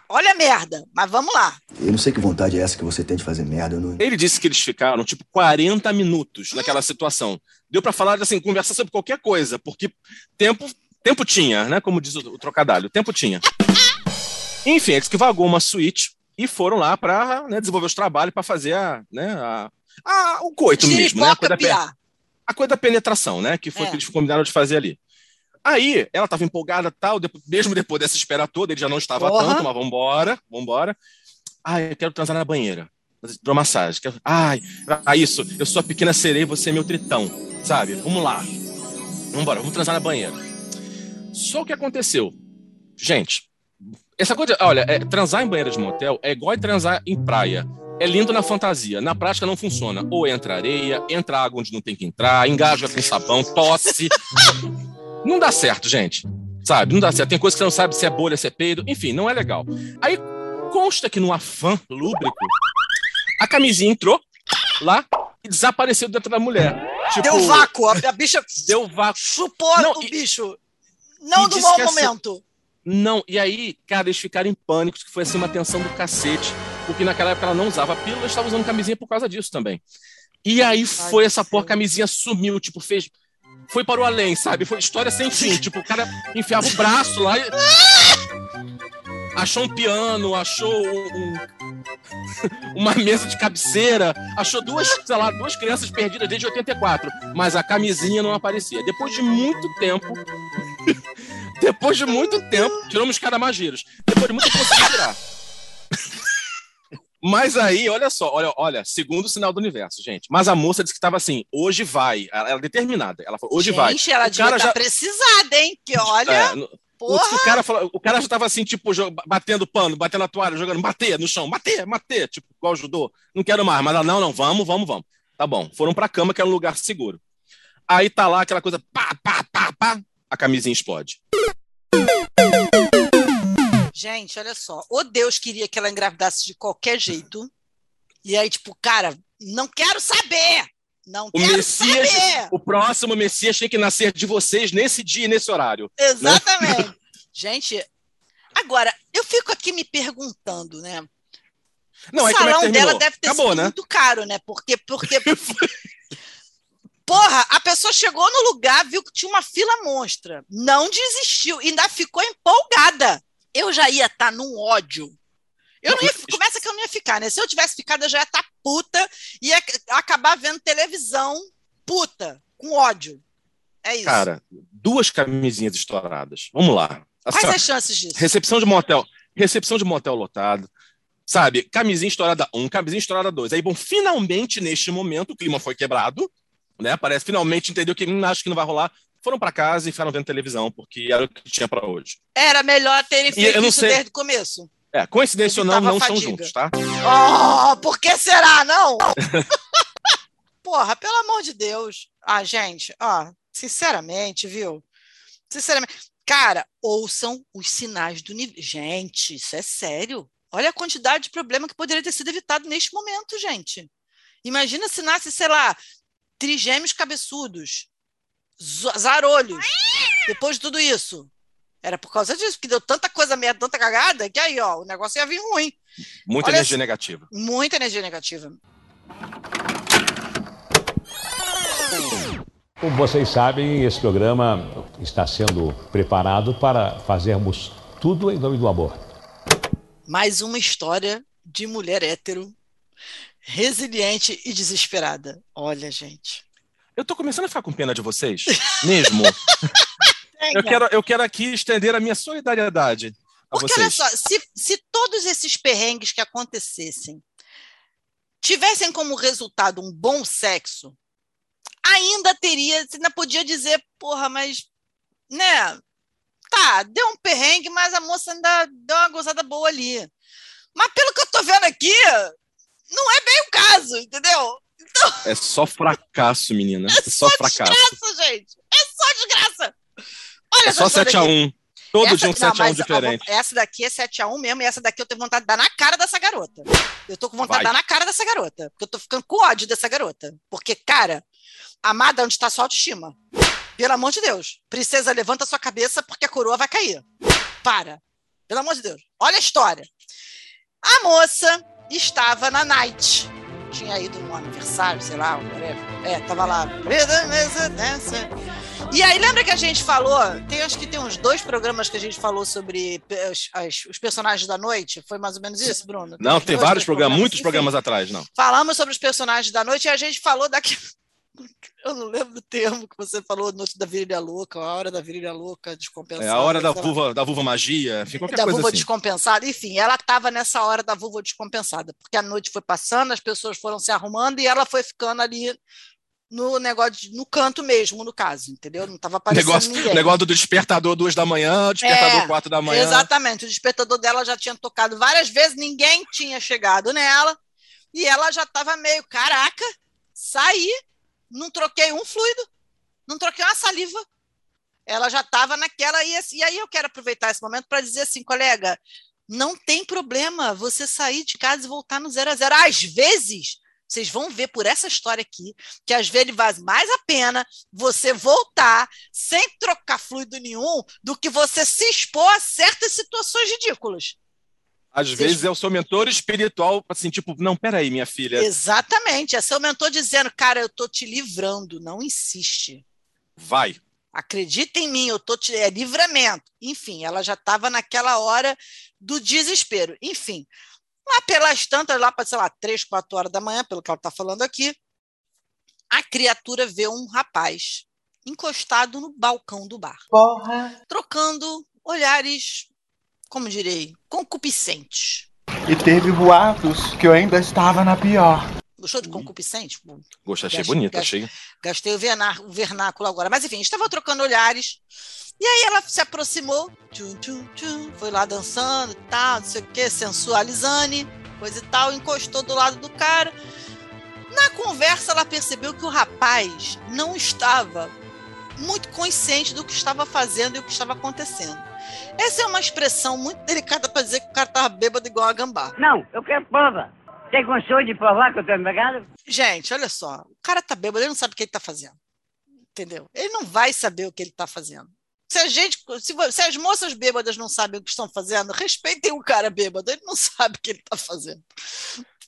Olha a merda, mas vamos lá. Eu não sei que vontade é essa que você tem de fazer merda. Eu não... Ele disse que eles ficaram, tipo, 40 minutos naquela (gasps) situação. Deu pra falar, assim, conversar sobre qualquer coisa, porque tempo, tempo tinha, né? Como diz o, o trocadilho, tempo tinha. Enfim, eles que vagou uma suíte e foram lá pra né, desenvolver os trabalhos pra fazer a, né, a, a- o coito mesmo, né? A coisa, da, a coisa da penetração, né? Que foi o É. que eles combinaram de fazer ali. Aí, ela estava empolgada tal, depois- mesmo depois dessa espera toda, ele já não estava Porra. tanto, mas vambora, vambora. Ai, eu quero transar na banheira. Hidromassagem. Quero... Ai, ah, isso. Eu sou a pequena sereia, você é meu tritão. Sabe? Vamos lá. Vambora, vamos transar na banheira. Só o que aconteceu. Gente, essa coisa. Olha, é, transar em banheira de motel é igual a transar em praia. É lindo na fantasia. Na prática não funciona. Ou entra areia, entra água onde não tem que entrar, engasga com sabão, tosse. (laughs) não dá certo, gente. Sabe? Não dá certo. Tem coisa que você não sabe se é bolha, se é peido. Enfim, não é legal. Aí consta que no afã lúbrico, a camisinha entrou lá e desapareceu dentro da mulher. Tipo, Deu vácuo, a, a bicha Deu vácuo. chupou Não, o e- bicho. Não mau que essa- momento. Não, e aí, cara, eles ficaram em pânico, que foi assim uma tensão do cacete, porque naquela época ela não usava pílula, ela estava usando camisinha por causa disso também. E aí foi essa porra, a camisinha sumiu, tipo, fez. Foi para o além, sabe? Foi história sem fim. Tipo, o cara enfiava o braço lá e. Achou um piano, achou um- (laughs) uma mesa de cabeceira, achou duas, sei lá, duas crianças perdidas desde 84, mas a camisinha não aparecia. Depois de muito tempo, depois de muito tempo, tiramos os caras mageiros. Depois de muito tempo, consegui tirar. Mas aí, olha só, olha, olha, segundo sinal do universo, gente. Mas a moça disse que estava assim, hoje vai. Ela era determinada. Ela falou, hoje vai. Gente, ela O devia estar já- precisada, hein? Que olha, É, porra. o, cara falou- o cara já tava assim, tipo, batendo pano, batendo a toalha, jogando, bater no chão, bater, bater, tipo, igual ajudou. Não quero mais, mas ela, não, não, vamos, vamos, vamos. Tá bom, foram pra cama, que era um lugar seguro. Aí tá lá aquela coisa, pá, pá, pá, pá, a camisinha explode. Gente, olha só. O Deus queria que ela engravidasse de qualquer jeito. E aí, tipo, cara, não quero saber! Não O quero Messias, saber! o próximo Messias tem que nascer de vocês nesse dia e nesse horário. Exatamente. (laughs) Gente, agora, eu fico aqui me perguntando, né? Não, o é salão terminou? dela deve ter Acabou, sido né? muito caro, né? Porque, porque (laughs) Porra, a pessoa chegou no lugar, viu que tinha uma fila monstra, não desistiu, ainda ficou empolgada. Eu já ia estar num ódio. Eu não ia, começa que eu não ia ficar, né? Se eu tivesse ficado, eu já ia estar puta, ia acabar vendo televisão puta, com ódio. É isso. Cara, duas camisinhas estouradas. Vamos lá. Assim, Quais ó, as chances disso? Recepção de motel. Recepção de motel lotado. Sabe? Camisinha estourada um, camisinha estourada dois. Aí, bom, finalmente, neste momento, o clima foi quebrado. Né? Parece finalmente entendeu que hum, acho que não vai rolar. Foram pra casa e ficaram vendo televisão, porque era o que tinha pra hoje. Era melhor terem feito isso sei- desde o começo. É, coincidência ou não, não são fadiga. juntos, tá? Oh, por que será, não? (laughs) Porra, pelo amor de Deus. Ah, gente, ó, sinceramente, viu? Sinceramente. Cara, ouçam os sinais do nível. Gente, isso é sério. Olha a quantidade de problema que poderia ter sido evitado neste momento, gente. Imagina se nasce, sei lá, trigêmeos cabeçudos, zarolhos, depois de tudo isso. Era por causa disso, porque deu tanta coisa merda, tanta cagada, que aí, ó, o negócio ia vir ruim. Muita Olha energia só- negativa. Muita energia negativa. Como vocês sabem, esse programa está sendo preparado para fazermos tudo em nome do amor. Mais uma história de mulher hétero, resiliente e desesperada. Olha, gente. Eu tô começando a ficar com pena de vocês. Mesmo. (laughs) eu, quero, eu quero aqui estender a minha solidariedade a Porque vocês. olha só, se, se todos esses perrengues que acontecessem tivessem como resultado um bom sexo, ainda teria, você ainda podia dizer, porra, mas, né, tá, deu um perrengue, mas a moça ainda deu uma gozada boa ali. Mas pelo que eu tô vendo aqui, não é bem o caso, entendeu? Então, É só fracasso, menina. É só fracasso. desgraça, gente. É só desgraça. Olha É só história 7 a aqui. 1 Todo Essa- dia um não, 7 a 1 mas, ó, diferente. vamos- essa daqui é 7x1 mesmo, e essa daqui eu tenho vontade de dar na cara dessa garota. Eu tô com vontade Vai. de dar na cara dessa garota. Porque eu tô ficando com ódio dessa garota. Porque, cara, amada, onde está sua autoestima? Pelo amor de Deus. Princesa, levanta sua cabeça porque a coroa vai cair. Para. Pelo amor de Deus. Olha a história. A moça estava na night. Tinha ido no aniversário, sei lá, whatever. É, tava lá. E aí, lembra que a gente falou? Tem, acho que tem uns dois programas que a gente falou sobre as- as- os personagens da noite. Foi mais ou menos isso, Bruno? Não, uns tem vários programas, muitos programas atrás, não. Falamos sobre os personagens da noite e a gente falou daquele. (laughs) Eu não lembro do termo que você falou, Noite da Virilha Louca, a hora da Virilha Louca, descompensada. É a hora da vulva, da vulva magia, enfim, qualquer da coisa vulva assim. descompensada. Enfim, ela estava nessa hora da vulva descompensada, porque a noite foi passando, as pessoas foram se arrumando e ela foi ficando ali no negócio, no canto mesmo, no caso, entendeu? Não estava aparecendo Negócio, ninguém. negócio do despertador duas da manhã, despertador É, quatro da manhã. Exatamente, o despertador dela já tinha tocado várias vezes, ninguém tinha chegado nela, e ela já estava meio, caraca, saí, não troquei um fluido, não troquei uma saliva. Ela já estava naquela, e, assim- e aí eu quero aproveitar esse momento para dizer assim, colega, não tem problema você sair de casa e voltar no zero a zero. Às vezes, vocês vão ver por essa história aqui, que às vezes vale mais a pena você voltar sem trocar fluido nenhum do que você se expor a certas situações ridículas. Às vezes é o seu mentor espiritual, assim, tipo, não, peraí, minha filha, Exatamente. É seu mentor dizendo, cara, eu tô te livrando, não insiste. vai. Acredita em mim, eu tô te. É livramento. Enfim, ela já estava naquela hora do desespero. Enfim, lá pelas tantas, lá para, sei lá, três, quatro horas da manhã, pelo que ela está falando aqui, a criatura vê um rapaz encostado no balcão do bar, Porra. trocando olhares, como direi, concupiscentes. E teve boatos que eu ainda estava na pior. Gostou de concupiscente? Gosto, achei Gastei- bonito, gastei- achei. Gastei o, o vernáculo agora. Mas enfim, estava trocando olhares. E aí ela se aproximou, tchum, tchum, tchum, foi lá dançando e tal, não sei o quê, sensualizane, coisa e tal, encostou do lado do cara. Na conversa, ela percebeu que o rapaz não estava muito consciente do que estava fazendo e o que estava acontecendo. Essa é uma expressão muito delicada para dizer que o cara estava bêbado igual a gambá. Não, eu quero prova. Tem condições de provar que eu tô embriagado? Gente, olha só, o cara tá bêbado, ele não sabe o que ele tá fazendo. Entendeu? Ele não vai saber o que ele tá fazendo. Se a gente, se, se as moças bêbadas não sabem o que estão fazendo, respeitem o cara bêbado, ele não (laughs) sabe o que ele tá fazendo.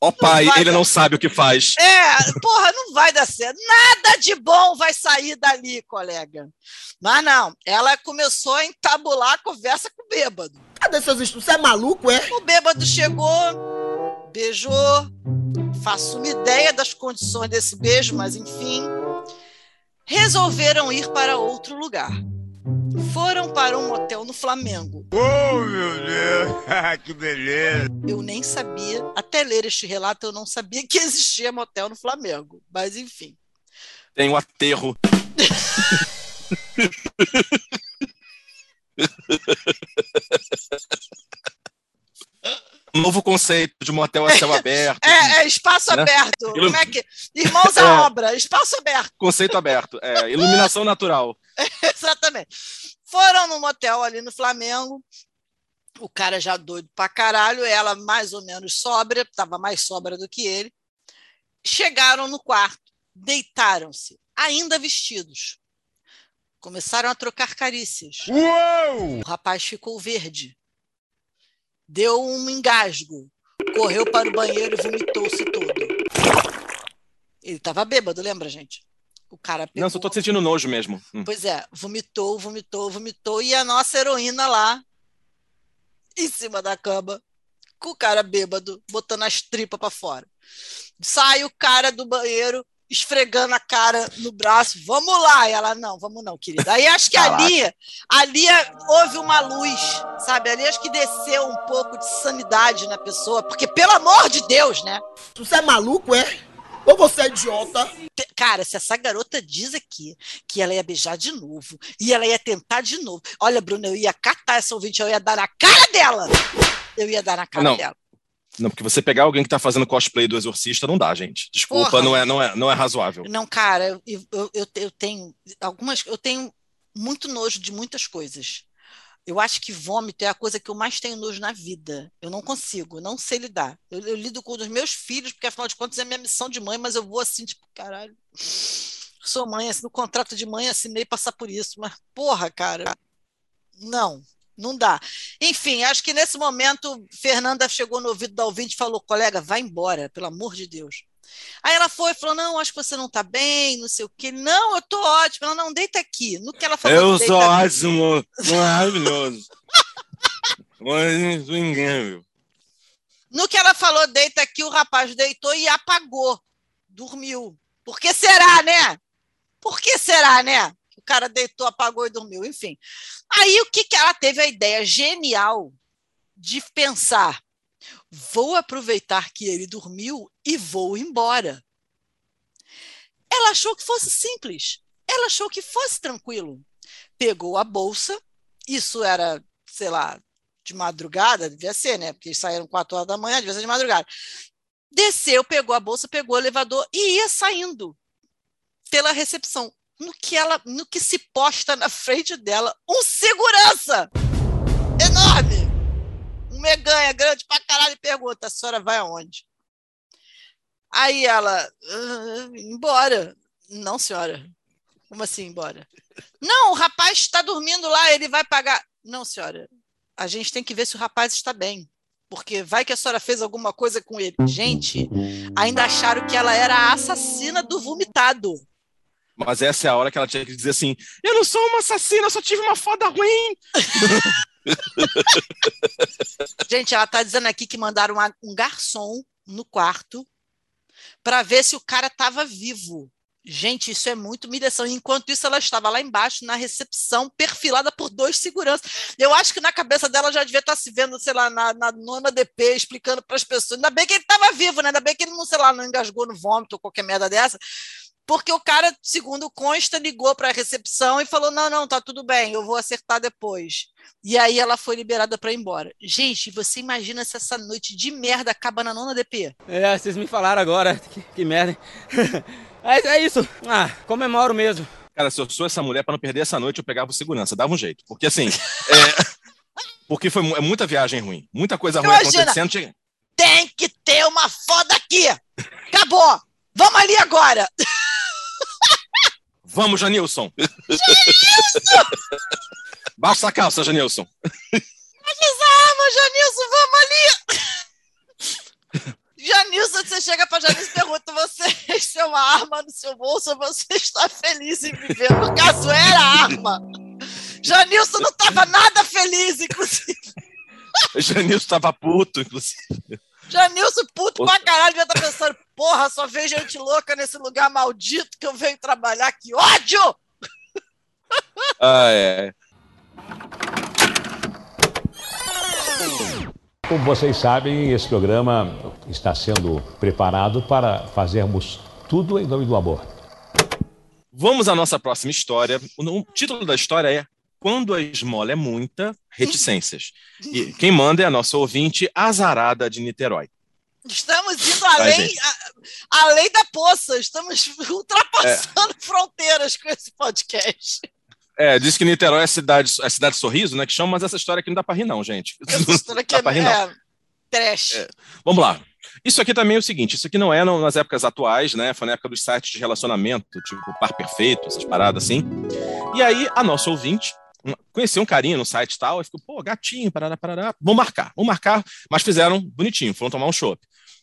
Ó pai, vai ele dar- não sabe o que faz. É, porra, não vai dar certo. Nada de bom vai sair dali, colega. Mas não, ela começou a entabular a conversa com o bêbado. Cadê seus estudos? Você é maluco, é? O bêbado chegou, beijou, faço uma ideia das condições desse beijo, mas enfim. Resolveram ir para outro lugar. Foram para um motel no Flamengo. Oh, meu Deus! (laughs) que beleza! Eu nem sabia, até ler este relato, eu não sabia que existia motel no Flamengo. Mas enfim. Tem um aterro. (laughs) Novo conceito de motel a céu (laughs) aberto. É, é espaço Né? aberto. Ilu- Como é que. Irmãos (laughs) à É. obra, espaço aberto. Conceito aberto. É, iluminação natural. (laughs) Exatamente. Foram no motel ali no Flamengo. O cara já doido pra caralho, ela mais ou menos sóbria, estava mais sóbria do que ele. Chegaram no quarto, deitaram-se, ainda vestidos. Começaram a trocar carícias. Uou! O rapaz ficou verde. Deu um engasgo. Correu para o banheiro e vomitou-se todo. Ele estava bêbado, lembra, gente? O cara pegou. Não, só tô sentindo nojo mesmo. Hum. Pois é, vomitou, vomitou, vomitou. E a nossa heroína lá, em cima da cama, com o cara bêbado, botando as tripas para fora. Sai o cara do banheiro, esfregando a cara no braço. Vamos lá! E ela, não, vamos não, querida. Aí acho que ali, ali houve uma luz, sabe? Ali acho que desceu um pouco de sanidade na pessoa, porque pelo amor de Deus, né? Você é maluco, é? Ou você é idiota? Cara, se essa garota diz aqui que ela ia beijar de novo e ela ia tentar de novo, olha, Bruno, eu ia catar essa ouvinte, eu ia dar na cara dela. Eu ia dar na cara Não. dela. Não, porque você pegar alguém que tá fazendo cosplay do Exorcista não dá, gente. Desculpa, Porra. não é, não, é, não é razoável. Não, cara, eu, eu, eu, eu tenho algumas. Eu tenho muito nojo de muitas coisas. Eu acho que vômito é a coisa que eu mais tenho nojo na vida. Eu não consigo, não sei lidar. Eu, eu lido com os meus filhos, porque afinal de contas é minha missão de mãe, mas eu vou assim, tipo, caralho. Sou mãe, assim, no contrato de mãe assinei passar por isso, mas porra, cara. Não, não dá. Enfim, acho que nesse momento Fernanda chegou no ouvido da ouvinte e falou: colega, vai embora, pelo amor de Deus. Aí ela foi e falou: não, acho que você não tá bem, não sei o quê. Não, eu tô ótima. Ela, não, deita aqui. No que ela falou, Eu sou ótimo, maravilhoso. (laughs) Mas incrível. No que ela falou, deita aqui, o rapaz deitou e apagou. Dormiu. Por que será, né? Por que será, né? Cara deitou, apagou e dormiu. Enfim. Aí o que, que ela teve a ideia genial de pensar? Vou aproveitar que ele dormiu e vou embora. Ela achou que fosse simples. Ela achou que fosse tranquilo. Pegou a bolsa, isso era, sei lá, de madrugada, devia ser, né? Porque eles saíram 4 horas da manhã, devia ser de madrugada. Desceu, pegou a bolsa, pegou o elevador e ia saindo pela recepção. No que ela, no que se posta na frente dela, um segurança enorme, um meganha grande pra caralho, e pergunta: a senhora vai aonde? Aí ela, "Ah, embora. Não, senhora. Como assim, embora? Não, o rapaz está dormindo lá, ele vai pagar. Não, senhora. A gente tem que ver se o rapaz está bem. Porque vai que a senhora fez alguma coisa com ele. Gente, ainda acharam que ela era a assassina do vomitado. Mas essa é a hora que ela tinha que dizer assim: Eu não sou uma assassina, só tive uma foda ruim. (laughs) Gente, ela está dizendo aqui que mandaram uma- um garçom no quarto para ver se o cara estava vivo. Gente, isso é muito humilhação. Enquanto isso, ela estava lá embaixo, na recepção, perfilada por dois seguranças. Eu acho que na cabeça dela já devia estar se vendo, sei lá, na, na nona DP, explicando para as pessoas. Ainda bem que ele estava vivo, né? Ainda bem que ele não, sei lá, não engasgou no vômito ou qualquer merda dessa. Porque o cara, segundo consta, ligou para a recepção e falou: não, não, tá tudo bem, eu vou acertar depois. E aí ela foi liberada para ir embora. Gente, você imagina se essa noite de merda acaba na nona DP? É, vocês me falaram agora. (laughs) Que, que merda, hein? (laughs) é, é isso. Ah, comemoro mesmo. Cara, se eu sou essa mulher, pra não perder essa noite, eu pegava o segurança, dava um jeito. Porque assim. (laughs) é, Porque foi é muita viagem ruim. Muita coisa ruim Imagina. acontecendo. Tem que ter uma foda aqui! Acabou! Vamos ali agora! Vamos, Janilson! (laughs) Baixa a calça, Janilson. Arma, Janilson, vamos ali! Janilson, você chega pra Janilson e pergunta: você tem uma arma no seu bolso ou você está feliz em viver? No caso, era a arma. Janilson não estava nada feliz, inclusive. Janilson tava puto, inclusive. Janilson, puto pra caralho, já tá pensando: porra, só vejo gente louca nesse lugar maldito que eu venho trabalhar, que ódio! (laughs) Ah, é. Como vocês sabem, esse programa está sendo preparado para fazermos tudo em nome do amor. Vamos à nossa próxima história. O título da história é Quando a esmola é muita, reticências. E quem manda é a nossa ouvinte azarada de Niterói. Estamos indo além, a- além da poça, estamos (laughs) ultrapassando fronteiras com esse podcast. É, diz que Niterói é cidade, é cidade sorriso, né? Que chama, mas essa história aqui não dá pra rir, não, gente. (laughs) História que dá pra rir, não. é trash. É. Vamos lá. Isso aqui também é o seguinte: isso aqui não é nas épocas atuais, né? Foi na época dos sites de relacionamento, tipo par perfeito, essas paradas assim. E aí, a nossa ouvinte conheceu um carinha no site e tal, e ficou, pô, gatinho, parará, parará. Vamos marcar, vamos marcar, mas fizeram bonitinho, foram tomar um chopp.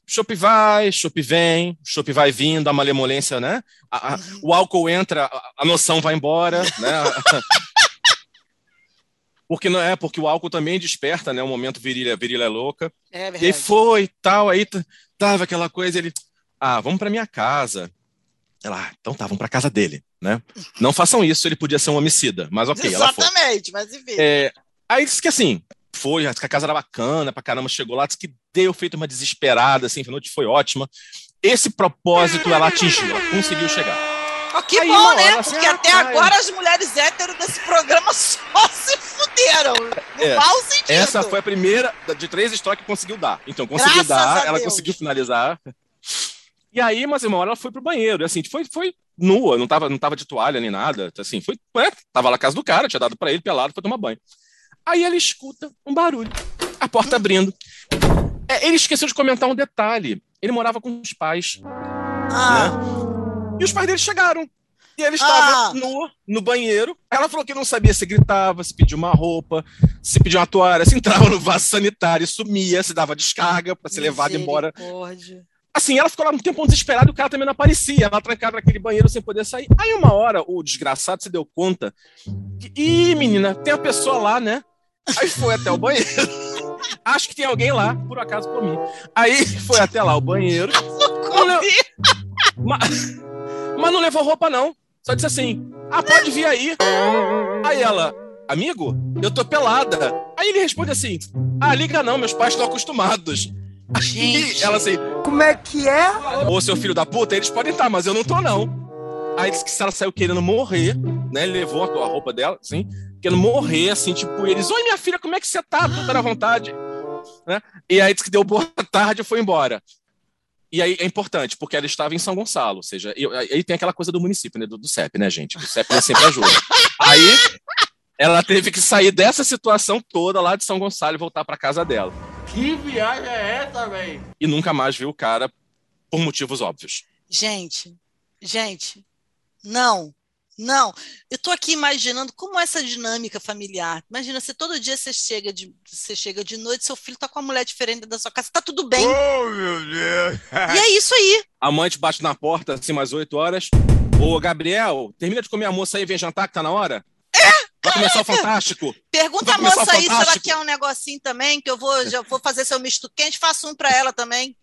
Chopp vai, chopp vem, chopp vai vindo, a malemolência, né? A- a- o álcool entra, a, a noção vai embora, (laughs) né? Porque não é, porque o álcool também desperta, né? O momento virilha, virilha é louca. É E aí verdade. foi e tal, aí tava aquela coisa, ele, ah, vamos pra minha casa. Ela, ah, então tá, vamos pra casa dele, né? Não façam isso, ele podia ser um homicida, mas ok, ela foi. Exatamente, mas enfim. É, aí disse que assim, foi, disse que a casa era bacana pra caramba, chegou lá, disse que deu feito uma desesperada, assim, a noite foi ótima. Esse propósito ela atingiu, ela conseguiu chegar. Ó, que Aí, bom, né? hora, assim, Porque ah, até tá, agora as mulheres héteros desse programa (laughs) só se fuderam. No É, mau sentido. Essa foi a primeira de três histórias que conseguiu dar. Então, conseguiu Graças dar, ela Deus. conseguiu finalizar. E aí, mas uma hora ela foi pro banheiro. Assim, foi, foi nua, não tava, não tava de toalha nem nada. Assim, foi, é, tava lá na casa do cara, tinha dado pra ele pelado, foi tomar banho. Aí ele escuta um barulho, a porta abrindo. É, ele esqueceu de comentar um detalhe. Ele morava com os pais. Ah. Né? E os pais dele chegaram. E ele estava Ah. nua no banheiro. Ela falou que não sabia se gritava, se pedia uma roupa, se pedia uma toalha, se entrava no vaso sanitário, sumia, se dava descarga para ser levado embora. Assim, ela ficou lá um tempo desesperada e o cara também não aparecia. Ela trancada naquele banheiro sem poder sair. Aí, uma hora, o desgraçado se deu conta que, ih, menina, tem a pessoa lá, né? Aí foi até o banheiro. (laughs) Acho que tem alguém lá, por acaso comi. Aí foi até lá o banheiro. (laughs) Não mas, mas não levou roupa, não. Só disse assim: Ah, pode vir aí. Aí ela, amigo, eu tô pelada. Aí ele responde assim: Ah, liga não, meus pais estão acostumados. Aí ela assim: Como é que é? Ô, seu filho da puta, eles podem estar, mas eu não tô, não. Aí disse que se ela saiu querendo morrer, né? Levou a roupa dela, assim, querendo morrer, assim, tipo, eles, oi, minha filha, como é que você tá? Tudo à vontade. Né? E aí disse que deu boa (laughs) tarde e foi embora. E aí é importante, porque ela estava em São Gonçalo, ou seja, e- aí tem aquela coisa do município, né? Do, do CEP, né, gente? O CEP né, sempre ajuda. Aí ela teve que sair dessa situação toda lá de São Gonçalo e voltar para casa dela. Que viagem é essa, velho? E nunca mais viu o cara por motivos óbvios. Gente, gente, não, não. Eu tô aqui imaginando como é essa dinâmica familiar. Imagina, se todo dia você chega de, você chega de noite, seu filho tá com uma mulher diferente da sua casa, tá tudo bem. Oh, meu Deus. (laughs) E é isso aí. A mãe te bate na porta, assim, umas 8 horas. Ô, Gabriel, termina de comer a moça aí e vem jantar, que tá na hora? É! Vai começar o (laughs) Fantástico. Pergunta a moça aí se ela quer um negocinho também, que eu vou, já vou fazer seu misto quente, faço um pra ela também.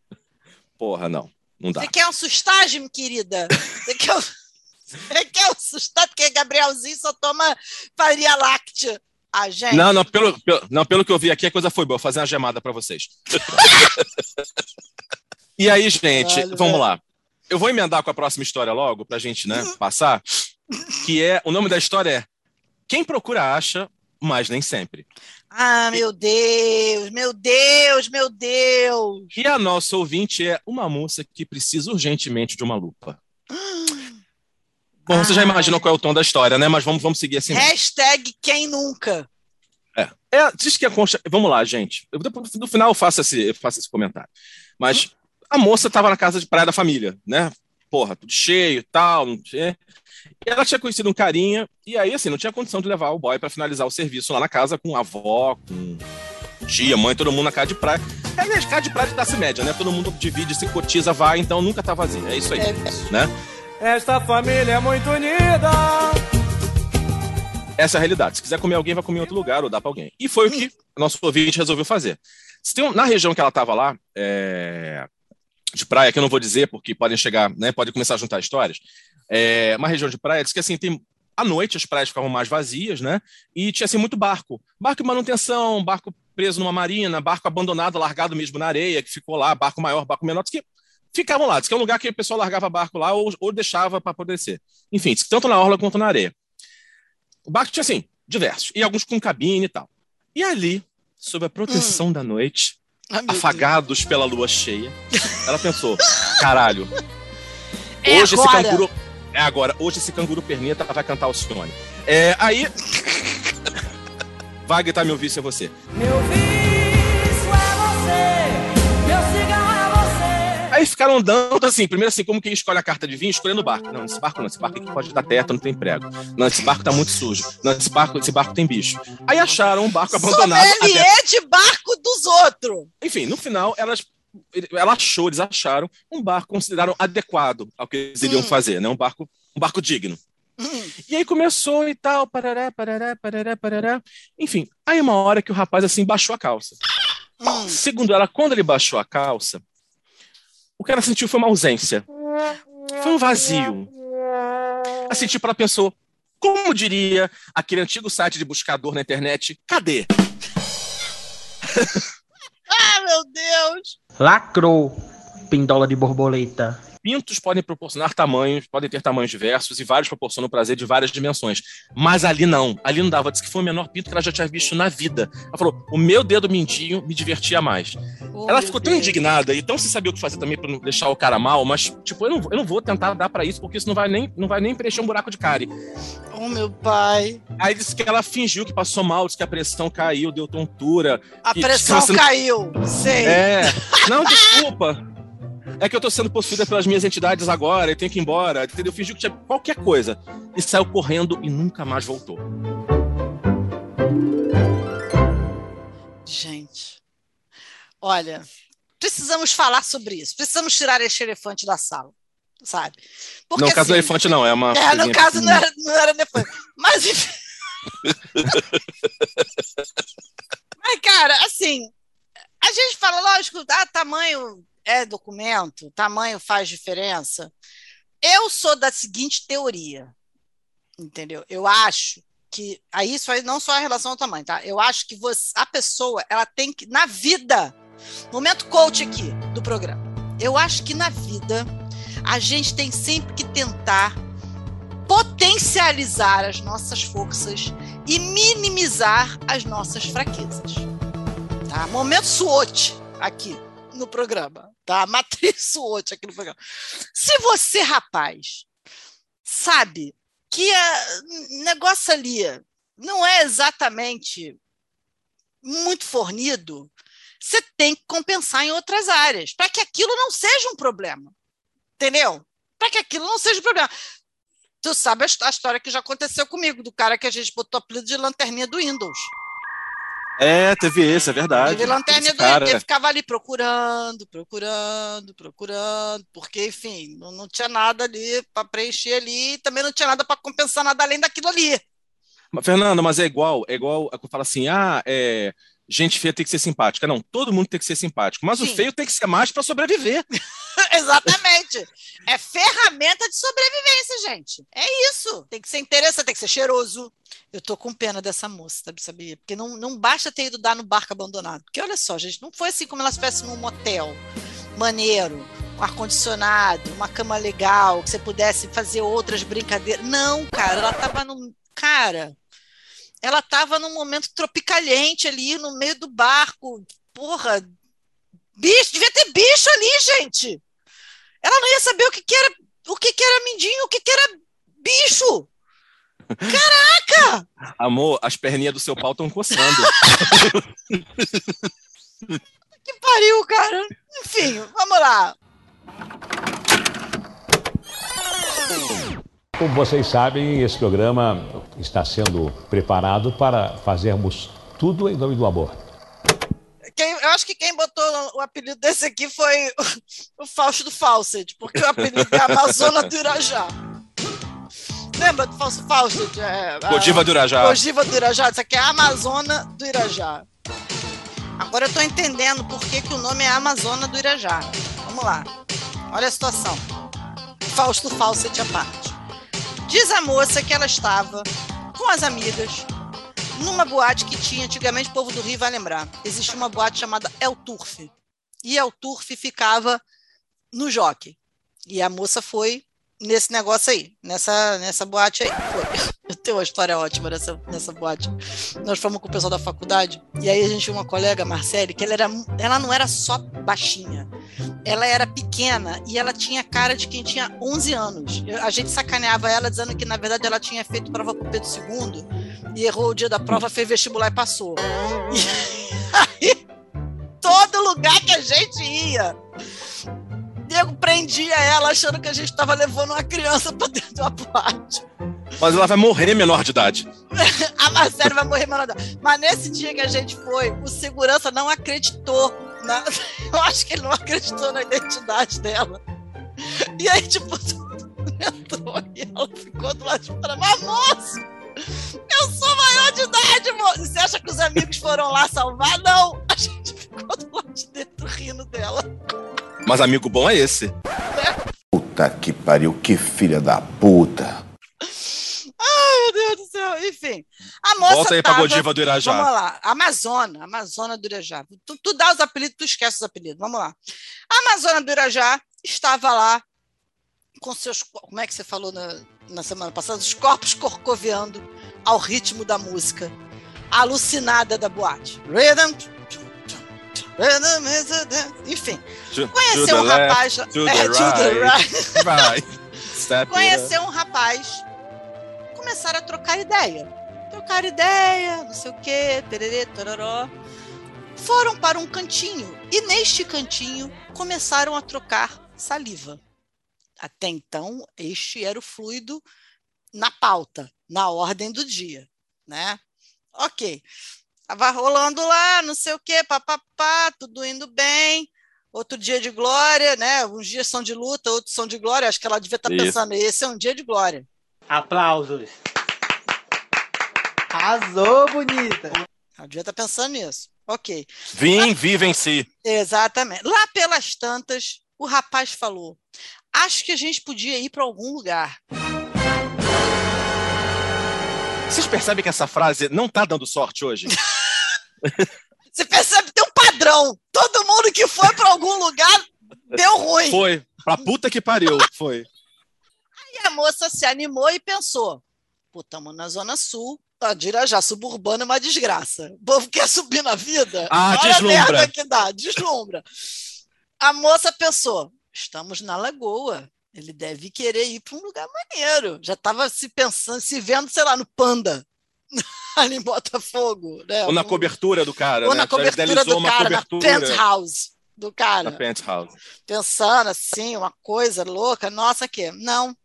Porra, não. Não dá. Você quer um sustagem, querida? Você quer um, (laughs) você quer um sustagem? Porque Gabrielzinho só toma farinha láctea. Ah, gente. Não, não pelo, pelo- não, pelo que eu vi aqui, a coisa foi boa. Vou fazer uma gemada pra vocês. (laughs) e aí, gente, vamos velho. lá. Eu vou emendar com a próxima história logo, pra gente, né, passar. Que é. O nome da história é Quem Procura Acha, mas nem sempre. Ah, meu Deus, meu Deus, meu Deus. E a nossa ouvinte é uma moça que precisa urgentemente de uma lupa. Bom, você já imaginou qual é o tom da história, né? Mas vamos, vamos seguir assim. Hashtag quem nunca. É. É, diz que a concha. Vamos lá, gente. Eu, depois, no final eu faço esse, eu faço esse comentário. Mas a moça estava na casa de praia da família, né? Porra, tudo cheio e tal. Não tinha... E ela tinha conhecido um carinha, e aí, assim, não tinha condição de levar o boy para finalizar o serviço lá na casa com a avó, com tia, mãe, todo mundo na casa de praia. É, aliás, casa de praia de classe média, né? Todo mundo divide, se cotiza, vai, então nunca tá vazio. É isso aí, né? Esta família é muito unida. Essa é a realidade. Se quiser comer alguém, vai comer em outro lugar ou dá para alguém. E foi o que nosso ouvinte resolveu fazer. Se tem um- na região que ela estava lá, é, de praia, que eu não vou dizer porque podem chegar, né, podem começar a juntar histórias, é, uma região de praia, diz que assim, tem à noite as praias ficavam mais vazias, né? E tinha assim muito barco. Barco em manutenção, barco preso numa marina, barco abandonado, largado mesmo na areia, que ficou lá, barco maior, barco menor, que ficavam lá. Diz que é um lugar que o pessoal largava barco lá ou, ou deixava para poder descer. Enfim, diz que tanto na orla quanto na areia. O barco tinha, assim, diversos. E alguns com cabine e tal. E ali, sob a proteção da noite, afagados pela lua cheia, ela pensou: caralho, É hoje esse agora." canguru. É agora, hoje esse canguru perneta vai cantar o Cione. É, aí. (laughs) vai gritar meu vício é você. Meu vício é você, meu cigarro é você. Aí ficaram andando assim, primeiro assim, como quem escolhe a carta de vinho, escolhendo o barco. Não, esse barco não, esse barco aqui pode dar teto, não tem prego. Não, esse barco tá muito sujo. Não, esse barco, esse barco tem bicho. Aí acharam um barco abandonado. Sommelier aberto. de barco dos outros. Enfim, no final, elas, ela achou, eles acharam um barco consideraram adequado ao que eles iriam fazer, né? Um barco, um barco digno. E aí começou e tal, parará, parará, parará, parará. Enfim, aí uma hora que o rapaz assim baixou a calça. Segundo ela, quando ele baixou a calça, o que ela sentiu foi uma ausência. Foi um vazio. Assim, tipo, ela pensou, como diria aquele antigo site de buscador na internet, cadê? (laughs) Meu Deus. Lacrou, pindola de borboleta. Pintos podem proporcionar tamanhos, podem ter tamanhos diversos e vários proporcionam prazer de várias dimensões. Mas ali não. Ali não dava. Disse que foi o menor pinto que ela já tinha visto na vida. Ela falou: o meu dedo mindinho me divertia mais. Oh, ela ficou tão Deus. indignada e tão sem saber o que fazer também pra não deixar o cara mal, mas, tipo, eu não, eu não vou tentar dar pra isso porque isso não vai nem, não vai nem preencher um buraco de cárie. Oh, meu pai. Aí disse que ela fingiu que passou mal, disse que a pressão caiu, deu tontura. A pressão caiu. Sei. É. Não, desculpa. É que eu tô sendo possuída pelas minhas entidades agora e tenho que ir embora. Entendeu? Fingiu que tinha qualquer coisa. E saiu correndo e nunca mais voltou. Gente, olha, precisamos falar sobre isso. Precisamos tirar esse elefante da sala, sabe? não, no caso do assim, elefante, não. É uma. É, no caso não era, não era elefante. Mas, enfim. (laughs) Mas, cara, assim, a gente fala, lógico, ah, tamanho é documento, tamanho faz diferença. Eu sou da seguinte teoria, entendeu? Eu acho que aí isso aí não só em relação ao tamanho, tá? Eu acho que você, a pessoa, ela tem que na vida, momento coach aqui do programa. Eu acho que na vida a gente tem sempre que tentar potencializar as nossas forças e minimizar as nossas fraquezas. Tá? Momento SWOT aqui no programa, tá? Matriz SWOT aqui no programa. Se você, rapaz, sabe que o negócio ali não é exatamente muito fornido, você tem que compensar em outras áreas, para que aquilo não seja um problema. Entendeu? Para que aquilo não seja um problema. Tu sabe a história que já aconteceu comigo, do cara que a gente botou apelido de lanterninha do Windows. É, teve esse, é verdade. Teve lanterninha Esse do cara. ele ficava ali procurando, procurando, procurando, porque, enfim, não, não tinha nada ali para preencher ali, e também não tinha nada para compensar nada além daquilo ali. Mas, Fernanda, mas é igual, é igual a fala assim: ah, é, gente feia tem que ser simpática. Não, todo mundo tem que ser simpático, mas o Sim. feio tem que ser mais para sobreviver. (laughs) (laughs) Exatamente. É ferramenta de sobrevivência, gente. É isso. Tem que ser interessante, tem que ser cheiroso. Eu tô com pena dessa moça, sabia? Porque não, não basta ter ido dar no barco abandonado. Porque olha só, gente, não foi assim como ela estivesse num motel maneiro, com ar-condicionado, uma cama legal, que você pudesse fazer outras brincadeiras. Não, cara, ela tava num. Cara, ela tava num momento tropicalhente ali no meio do barco. Porra, bicho, devia ter bicho ali, gente. Ela não ia saber o que, que era, o que, que era mindinho, o que, que era bicho. Caraca! Amor, as perninhas do seu pau estão coçando. (laughs) Que pariu, cara. Enfim, vamos lá. Como vocês sabem, esse programa está sendo preparado para fazermos tudo em nome do amor. Quem- eu acho que quem botou o apelido desse aqui foi o, o Fausto do Fawcett, porque o apelido é Amazona do Irajá. Lembra do Fausto Fawcett? É, Godiva do Irajá. Godiva do Irajá. Isso aqui é a Amazona do Irajá. Agora eu tô entendendo por que, que o nome é Amazona do Irajá. Vamos lá. Olha a situação. Fausto Fawcett à parte. Diz a moça que ela estava com as amigas numa boate que tinha, antigamente o povo do Rio vai lembrar, existia uma boate chamada El Turf. E El Turf ficava no Jockey. E a moça foi nesse negócio aí, nessa, nessa boate aí. Foi. (laughs) Eu tenho uma história ótima nessa, nessa boate. Nós fomos com o pessoal da faculdade, e aí a gente tinha uma colega, Marcele, que ela, era, ela não era só baixinha, ela era pequena e ela tinha cara de quem tinha 11 anos. A gente sacaneava ela dizendo que, na verdade, ela tinha feito prova para o Pedro II e errou o dia da prova, fez vestibular e passou. E aí, (laughs) todo lugar que a gente ia, Diego prendia ela achando que a gente estava levando uma criança para dentro da boate. Mas ela vai morrer menor de idade. (laughs) A Marcela vai morrer menor de idade. Mas nesse dia que a gente foi, o segurança não acreditou. na- (laughs) Eu acho que ele não acreditou na identidade dela. E aí, tipo, entrou e ela ficou do lado de fora. Mas, moço, eu sou maior de idade, moço. E você acha que os amigos foram lá salvar? Não. A gente ficou do lado de dentro rindo dela. Mas amigo bom é esse. Puta que pariu, que filha da puta. Ai, meu Deus do céu. Enfim, a moça Volta aí pra tava- Godiva do Irajá. Vamos lá. Amazona, Amazona do Irajá. Tu, tu dá os apelidos, tu esquece os apelidos. Vamos lá. A Amazona do Irajá estava lá com seus. Como é que você falou na, na semana passada? Os corpos corcoveando ao ritmo da música. Alucinada da boate. Rhythm. rhythm is a dance. Enfim. To- to um rapaz. to é, right. Step Conheceu um rapaz. Começaram a trocar ideia. Trocar ideia, não sei o quê, tererê, tororó. Foram para um cantinho. E neste cantinho começaram a trocar saliva. Até então, este era o fluido na pauta, na ordem do dia, né? Ok. Tava rolando lá, não sei o quê, papapá, tudo indo bem. Outro dia de glória, né? Uns dias são de luta, outros são de glória. Acho que ela devia estar Isso. pensando, esse é um dia de glória. Aplausos. Arrasou, bonita. Ela devia estar pensando nisso. Ok. Vim, vi, venci. Exatamente. Lá pelas tantas, o rapaz falou: Acho que a gente podia ir para algum lugar. Vocês percebem que essa frase não tá dando sorte hoje? (laughs) (laughs) Você percebe que tem um padrão. Todo mundo que foi para algum lugar deu ruim. Foi. Pra puta que pariu. (laughs) Foi. E a moça se animou e pensou: pô, estamos na Zona Sul, a Dirajá suburbana é uma desgraça. O povo quer subir na vida? Ah, Olha deslumbra. a merda que dá, deslumbra. A moça pensou: estamos na Lagoa. Ele deve querer ir para um lugar maneiro. Já estava se pensando, se vendo, sei lá, no Panda, (laughs) ali em Botafogo. Né? Ou na Um- cobertura do cara, Ou né? na cobertura do uma cara, na cobertura penthouse do cara. na penthouse. pensando assim, uma coisa louca, nossa, que não.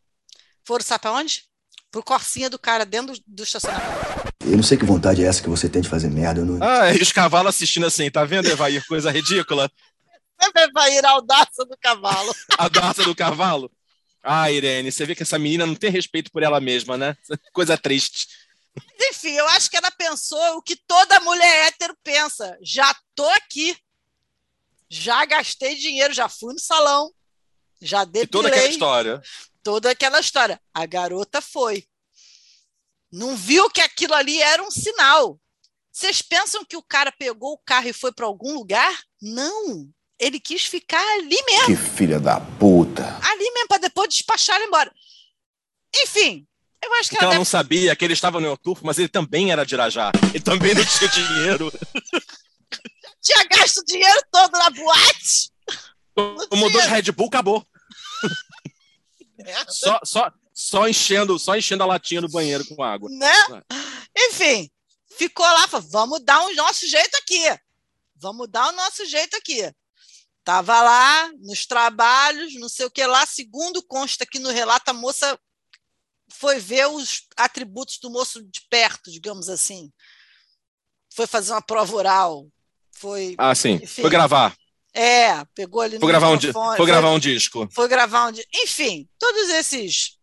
Foram, sabe para onde? Pro corsinha do cara dentro do, do estacionamento. Eu não sei que vontade é essa que você tem de fazer merda. Eu não... Ah, e os cavalos assistindo assim, tá vendo, Evair? Coisa ridícula. (laughs) Sempre vai ir a audácia do cavalo. A dança do cavalo. Ah, Irene, você vê que essa menina não tem respeito por ela mesma, né? (laughs) Coisa triste. Mas, enfim, eu acho que ela pensou o que toda mulher hétero pensa. Já tô aqui. Já gastei dinheiro, já fui no salão. Já E toda aquela depilei. história. toda aquela história. A garota foi. Não viu que aquilo ali era um sinal. Vocês pensam que o cara pegou o carro e foi para algum lugar? Não. Ele quis ficar ali mesmo. Que filha da puta. Ali mesmo, para depois despachar ele embora. Enfim, eu acho que Então ela ela não deve... sabia que ele estava no Euturfo, mas ele também era de Irajá. Ele também não tinha dinheiro. (laughs) tinha gasto o dinheiro todo na boate. Tomou dois Red Bull, acabou. Só, só, só, enchendo, só enchendo a latinha do banheiro com água. né? Enfim, ficou lá, falou, vamos dar o nosso jeito aqui. Vamos dar o nosso jeito aqui. Tava lá nos trabalhos, não sei o que lá, segundo consta aqui no relato, a moça foi ver os atributos do moço de perto, digamos assim. Foi fazer uma prova oral. Foi, Ah, sim. enfim. Foi gravar. É, pegou ali no Foi gravar um, foi gravar um disco. foi gravar um. di- Enfim, todos esses.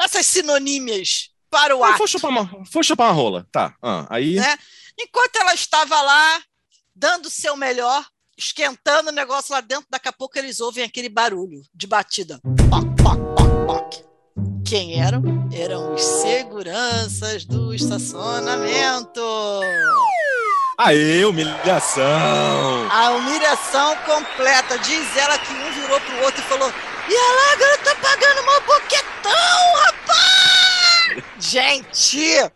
Essas sinonímias para o Ah, ato. foi, chupar uma, foi chupar uma rola. Tá. ah, aí. né? Enquanto ela estava lá, dando o seu melhor, esquentando o negócio lá dentro, daqui a pouco eles ouvem aquele barulho de batida. Poc, poc, poc, poc. Quem eram? Eram os seguranças do estacionamento. Aê, humilhação! A humilhação completa. Diz ela que um virou pro outro e falou: E a lá, agora tá pagando uma boquetão, rapaz! Gente!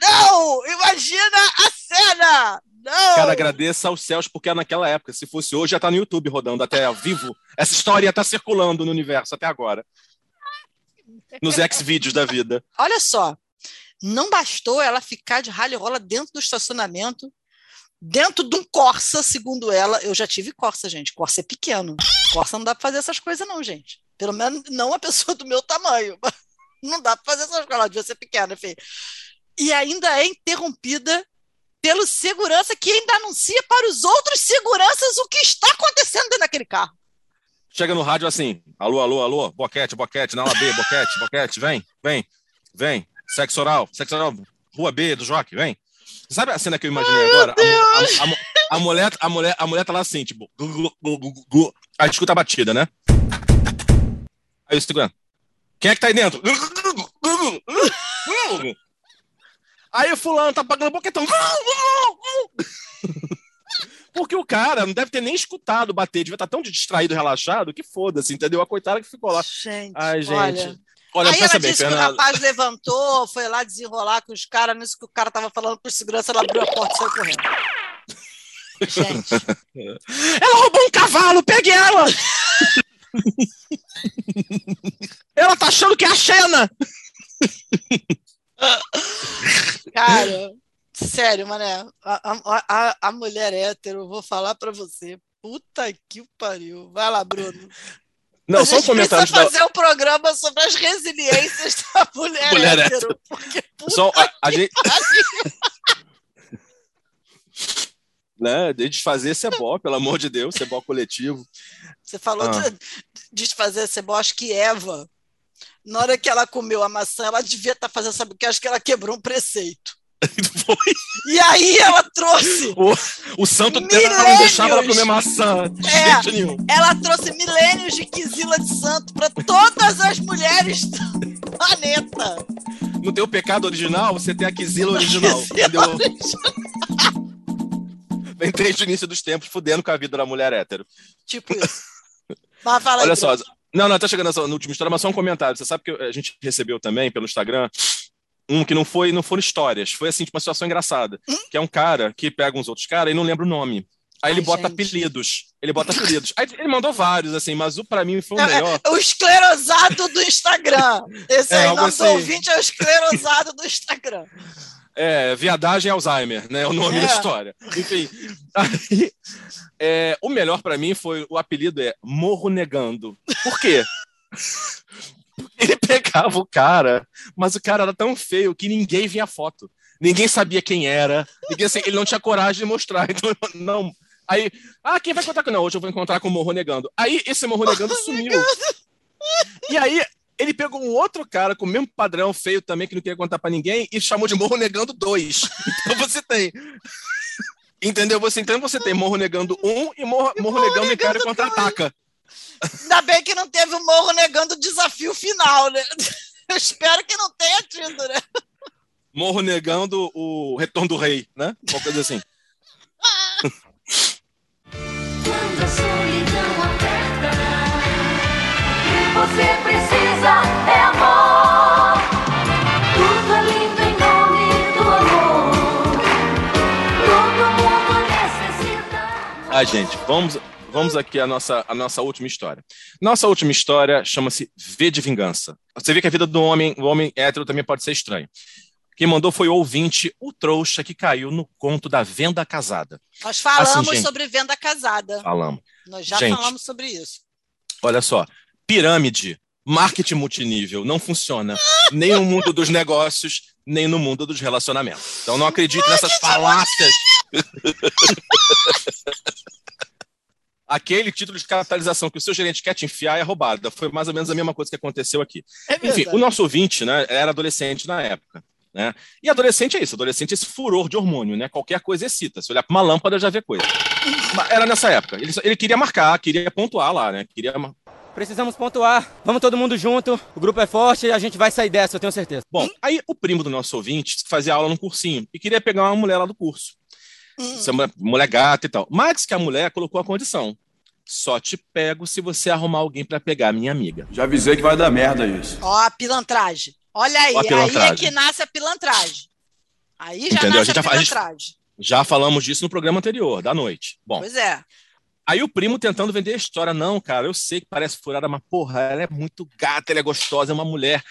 Não! Imagina a cena! Não! Cara, agradeça aos céus, porque naquela época, se fosse hoje, já tá no YouTube rodando até ao vivo. Essa história ia estar circulando no universo até agora. Nos ex-vídeos da vida. Olha só, não bastou ela ficar de rally rola dentro do estacionamento, dentro de um Corsa, segundo ela. Eu já tive Corsa, gente. Corsa é pequeno. Corsa não dá para fazer essas coisas, não, gente. Pelo menos não uma pessoa do meu tamanho. (laughs) Não dá para fazer essas coisas, ela devia ser pequena, enfim. E ainda é interrompida pelo segurança que ainda anuncia para os outros seguranças o que está acontecendo dentro daquele carro. Chega no rádio assim: alô, alô, alô, boquete, boquete, na ala B, boquete, boquete, vem, vem, vem. Sexo oral, sexo oral, rua B do Joque, vem. Sabe a cena que eu imaginei agora? A, a- a- a- a mulher, a, mulher, a mulher tá lá assim, tipo, gu, gu, gu. aí escuta a batida, né? Aí o segurança. Quem é que tá aí dentro? Aí o fulano tá pagando boquetão. (laughs) Porque o cara não deve ter nem escutado bater, devia estar tão distraído, relaxado, que foda-se, entendeu? A coitada que ficou lá. Gente, Ai, gente. olha. Olha, Aí ela bem, disse que o rapaz levantou, foi lá desenrolar com os caras, nisso que o cara tava falando por segurança, ela abriu a porta e saiu correndo. Gente, (laughs) Ela roubou um cavalo, pegue ela! (laughs) ela tá achando que é a Xena! Cara, sério, mané, a, a, a, mulher hétero, eu vou falar pra você, puta que pariu. Vai lá, Bruno. Não, a só um comentário precisa da- fazer um programa sobre as resiliências da (laughs) mulher, Mulher hétero. hétero. Porque Só a, a gente, né, de desfazer esse ebó, pelo amor de Deus, esse ebó coletivo. Você falou Ah. de desfazer eu acho que Eva, na hora que ela comeu a maçã, ela devia estar fazendo, sabe o que? Acho que ela quebrou um preceito. (laughs) E aí ela trouxe, O, o santo Milênios. dela não deixava ela comer maçã de É. jeito nenhum. ela trouxe milênios de quisila de santo para todas as mulheres do (laughs) planeta. No teu pecado original, você tem a quisila original. (laughs) entendeu? Vem desde o início dos tempos, fudendo com a vida da mulher hétero. Tipo isso. Mas fala aí, Olha só, Bruno. Não, não, tá chegando na última história, mas só um comentário. Você sabe que a gente recebeu também pelo Instagram um que não foi, não foram histórias, foi assim, tipo, uma situação engraçada. Que é um cara que pega uns outros caras e não lembra o nome. Aí ele Ai, bota gente. apelidos. Ele bota apelidos. Aí ele mandou vários, assim, mas o pra mim foi o É, melhor. é o esclerosado do Instagram. (laughs) Esse É, aí, nosso assim. ouvinte é o esclerosado do Instagram. É, viadagem Alzheimer, né? O nome É. da história. Enfim. Aí, é, o melhor pra mim foi o apelido é Morro Negando. Por quê? (laughs) Ele pegava o cara, mas o cara era tão feio que ninguém via foto. Ninguém sabia quem era. Ninguém, assim, ele não tinha coragem de mostrar. Então, não. Aí, ah, quem vai contar com não? Hoje eu vou encontrar com o Morro Negando. Aí esse Morro Negando sumiu. (laughs) E aí ele pegou um outro cara com o mesmo padrão feio também, que não queria contar pra ninguém, e chamou de Morro Negando 2. (laughs) Então você tem. Entendeu? Você, então você tem Morro Negando 1 e Morro, Morro Negando Império Contra-Ataca. Ainda bem que não teve o Morro negando o desafio final, né? Eu espero que não tenha tido, né? Morro Negando o Retorno do Rei, né? Uma coisa assim. (laughs) você precisa é amor. Tudo é lindo em nome do amor. Todo mundo necessita. Ah, gente, vamos, vamos aqui à nossa, à nossa última história. Nossa última história chama-se V de Vingança. Você vê que a vida do homem, o homem hétero também pode ser estranho. Quem mandou foi o ouvinte, o trouxa, que caiu no conto da venda casada. Nós falamos Assim, gente. sobre venda casada. Falamos. Nós já Gente. falamos sobre isso. Olha só, pirâmide, marketing multinível, não funciona nem no mundo dos negócios, nem no mundo dos relacionamentos. Então não acredite nessas falácias. Aquele título de capitalização que o seu gerente quer te enfiar é roubada. Foi mais ou menos a mesma coisa que aconteceu aqui. É Enfim, o nosso ouvinte né, era adolescente na época. Né? E adolescente é isso, adolescente é esse furor de hormônio, né? Qualquer coisa excita. Se olhar para uma lâmpada, já vê coisa. Mas Era nessa época. Ele, ele queria marcar, queria pontuar lá, né? Queria Precisamos pontuar. Vamos todo mundo junto. O grupo é forte e a gente vai sair dessa, eu tenho certeza. Bom, aí o primo do nosso ouvinte fazia aula num cursinho e queria pegar uma mulher lá do curso. Essa mulher, mulher gata e tal. Mas que a mulher colocou a condição. Só te pego se você arrumar alguém pra pegar minha amiga. Já avisei que vai dar merda isso. Ó, a pilantragem. Olha aí, Ó a aí é pilantragem. que nasce a pilantragem. Aí já Entendeu? A nasce gente a, já fa- a gente- pilantragem. Já falamos disso no programa anterior, da noite. Bom, Pois é. Aí o primo tentando vender a história. Não, cara, eu sei que parece furada, mas porra, ela é muito gata, ela é gostosa, é uma mulher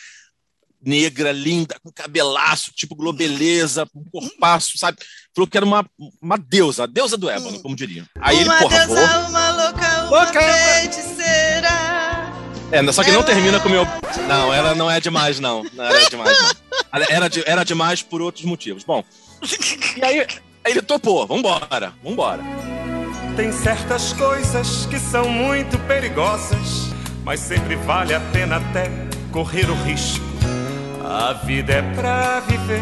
negra, linda, com cabelaço, tipo globeleza, um corpaço, sabe? Falou que era uma, uma deusa, a deusa do ébano, como diriam. Aí ele, uma porra, deusa, vou. uma louca, uma Louca. feiticeira. É, só que não termina com o meu. Não, ela não é demais, não. Não era demais, não. Ela Era, de- era demais por outros motivos. Bom. (laughs) E aí, aí ele topou, vambora, vambora. Tem certas coisas que são muito perigosas, mas sempre vale a pena até correr o risco. A vida é pra viver.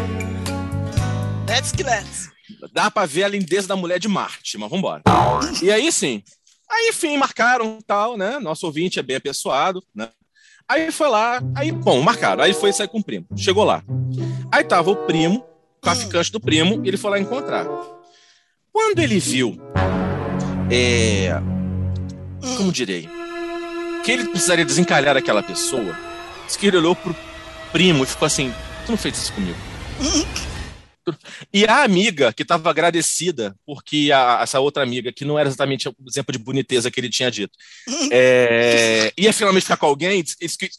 Let's que let's. Dá pra ver a lindeza da mulher de Marte, mas vambora. E aí sim. Aí, enfim, marcaram tal, né? Nosso ouvinte é bem apessoado, né? Aí foi lá, aí, bom, marcaram. Aí foi sair com o primo. Chegou lá. Aí tava o primo, o traficante do primo, e ele foi lá encontrar. Quando ele viu é, como direi, que ele precisaria desencalhar aquela pessoa. Diz que ele olhou pro primo e ficou assim: Tu não fez isso comigo. E a amiga que estava agradecida, porque a- essa outra amiga, que não era exatamente o exemplo de boniteza que ele tinha dito, é, ia finalmente ficar com alguém,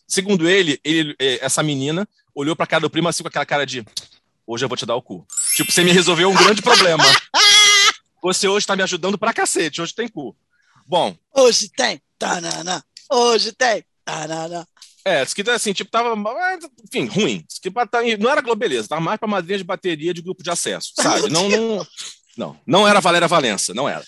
segundo ele, ele, é, essa menina olhou pra cara do primo assim com aquela cara de hoje eu vou te dar o cu. Tipo, você me resolveu um grande problema. Você hoje tá me ajudando pra cacete, hoje tem cu. Bom, Hoje tem. Tanana. Hoje tem. Tanana. É, diz que assim, tipo, tava, enfim, ruim. Tá- não era Globeleza, tava mais pra madrinha de bateria de grupo de acesso, sabe? (laughs) Não, não, não, não era Valéria Valença, não era.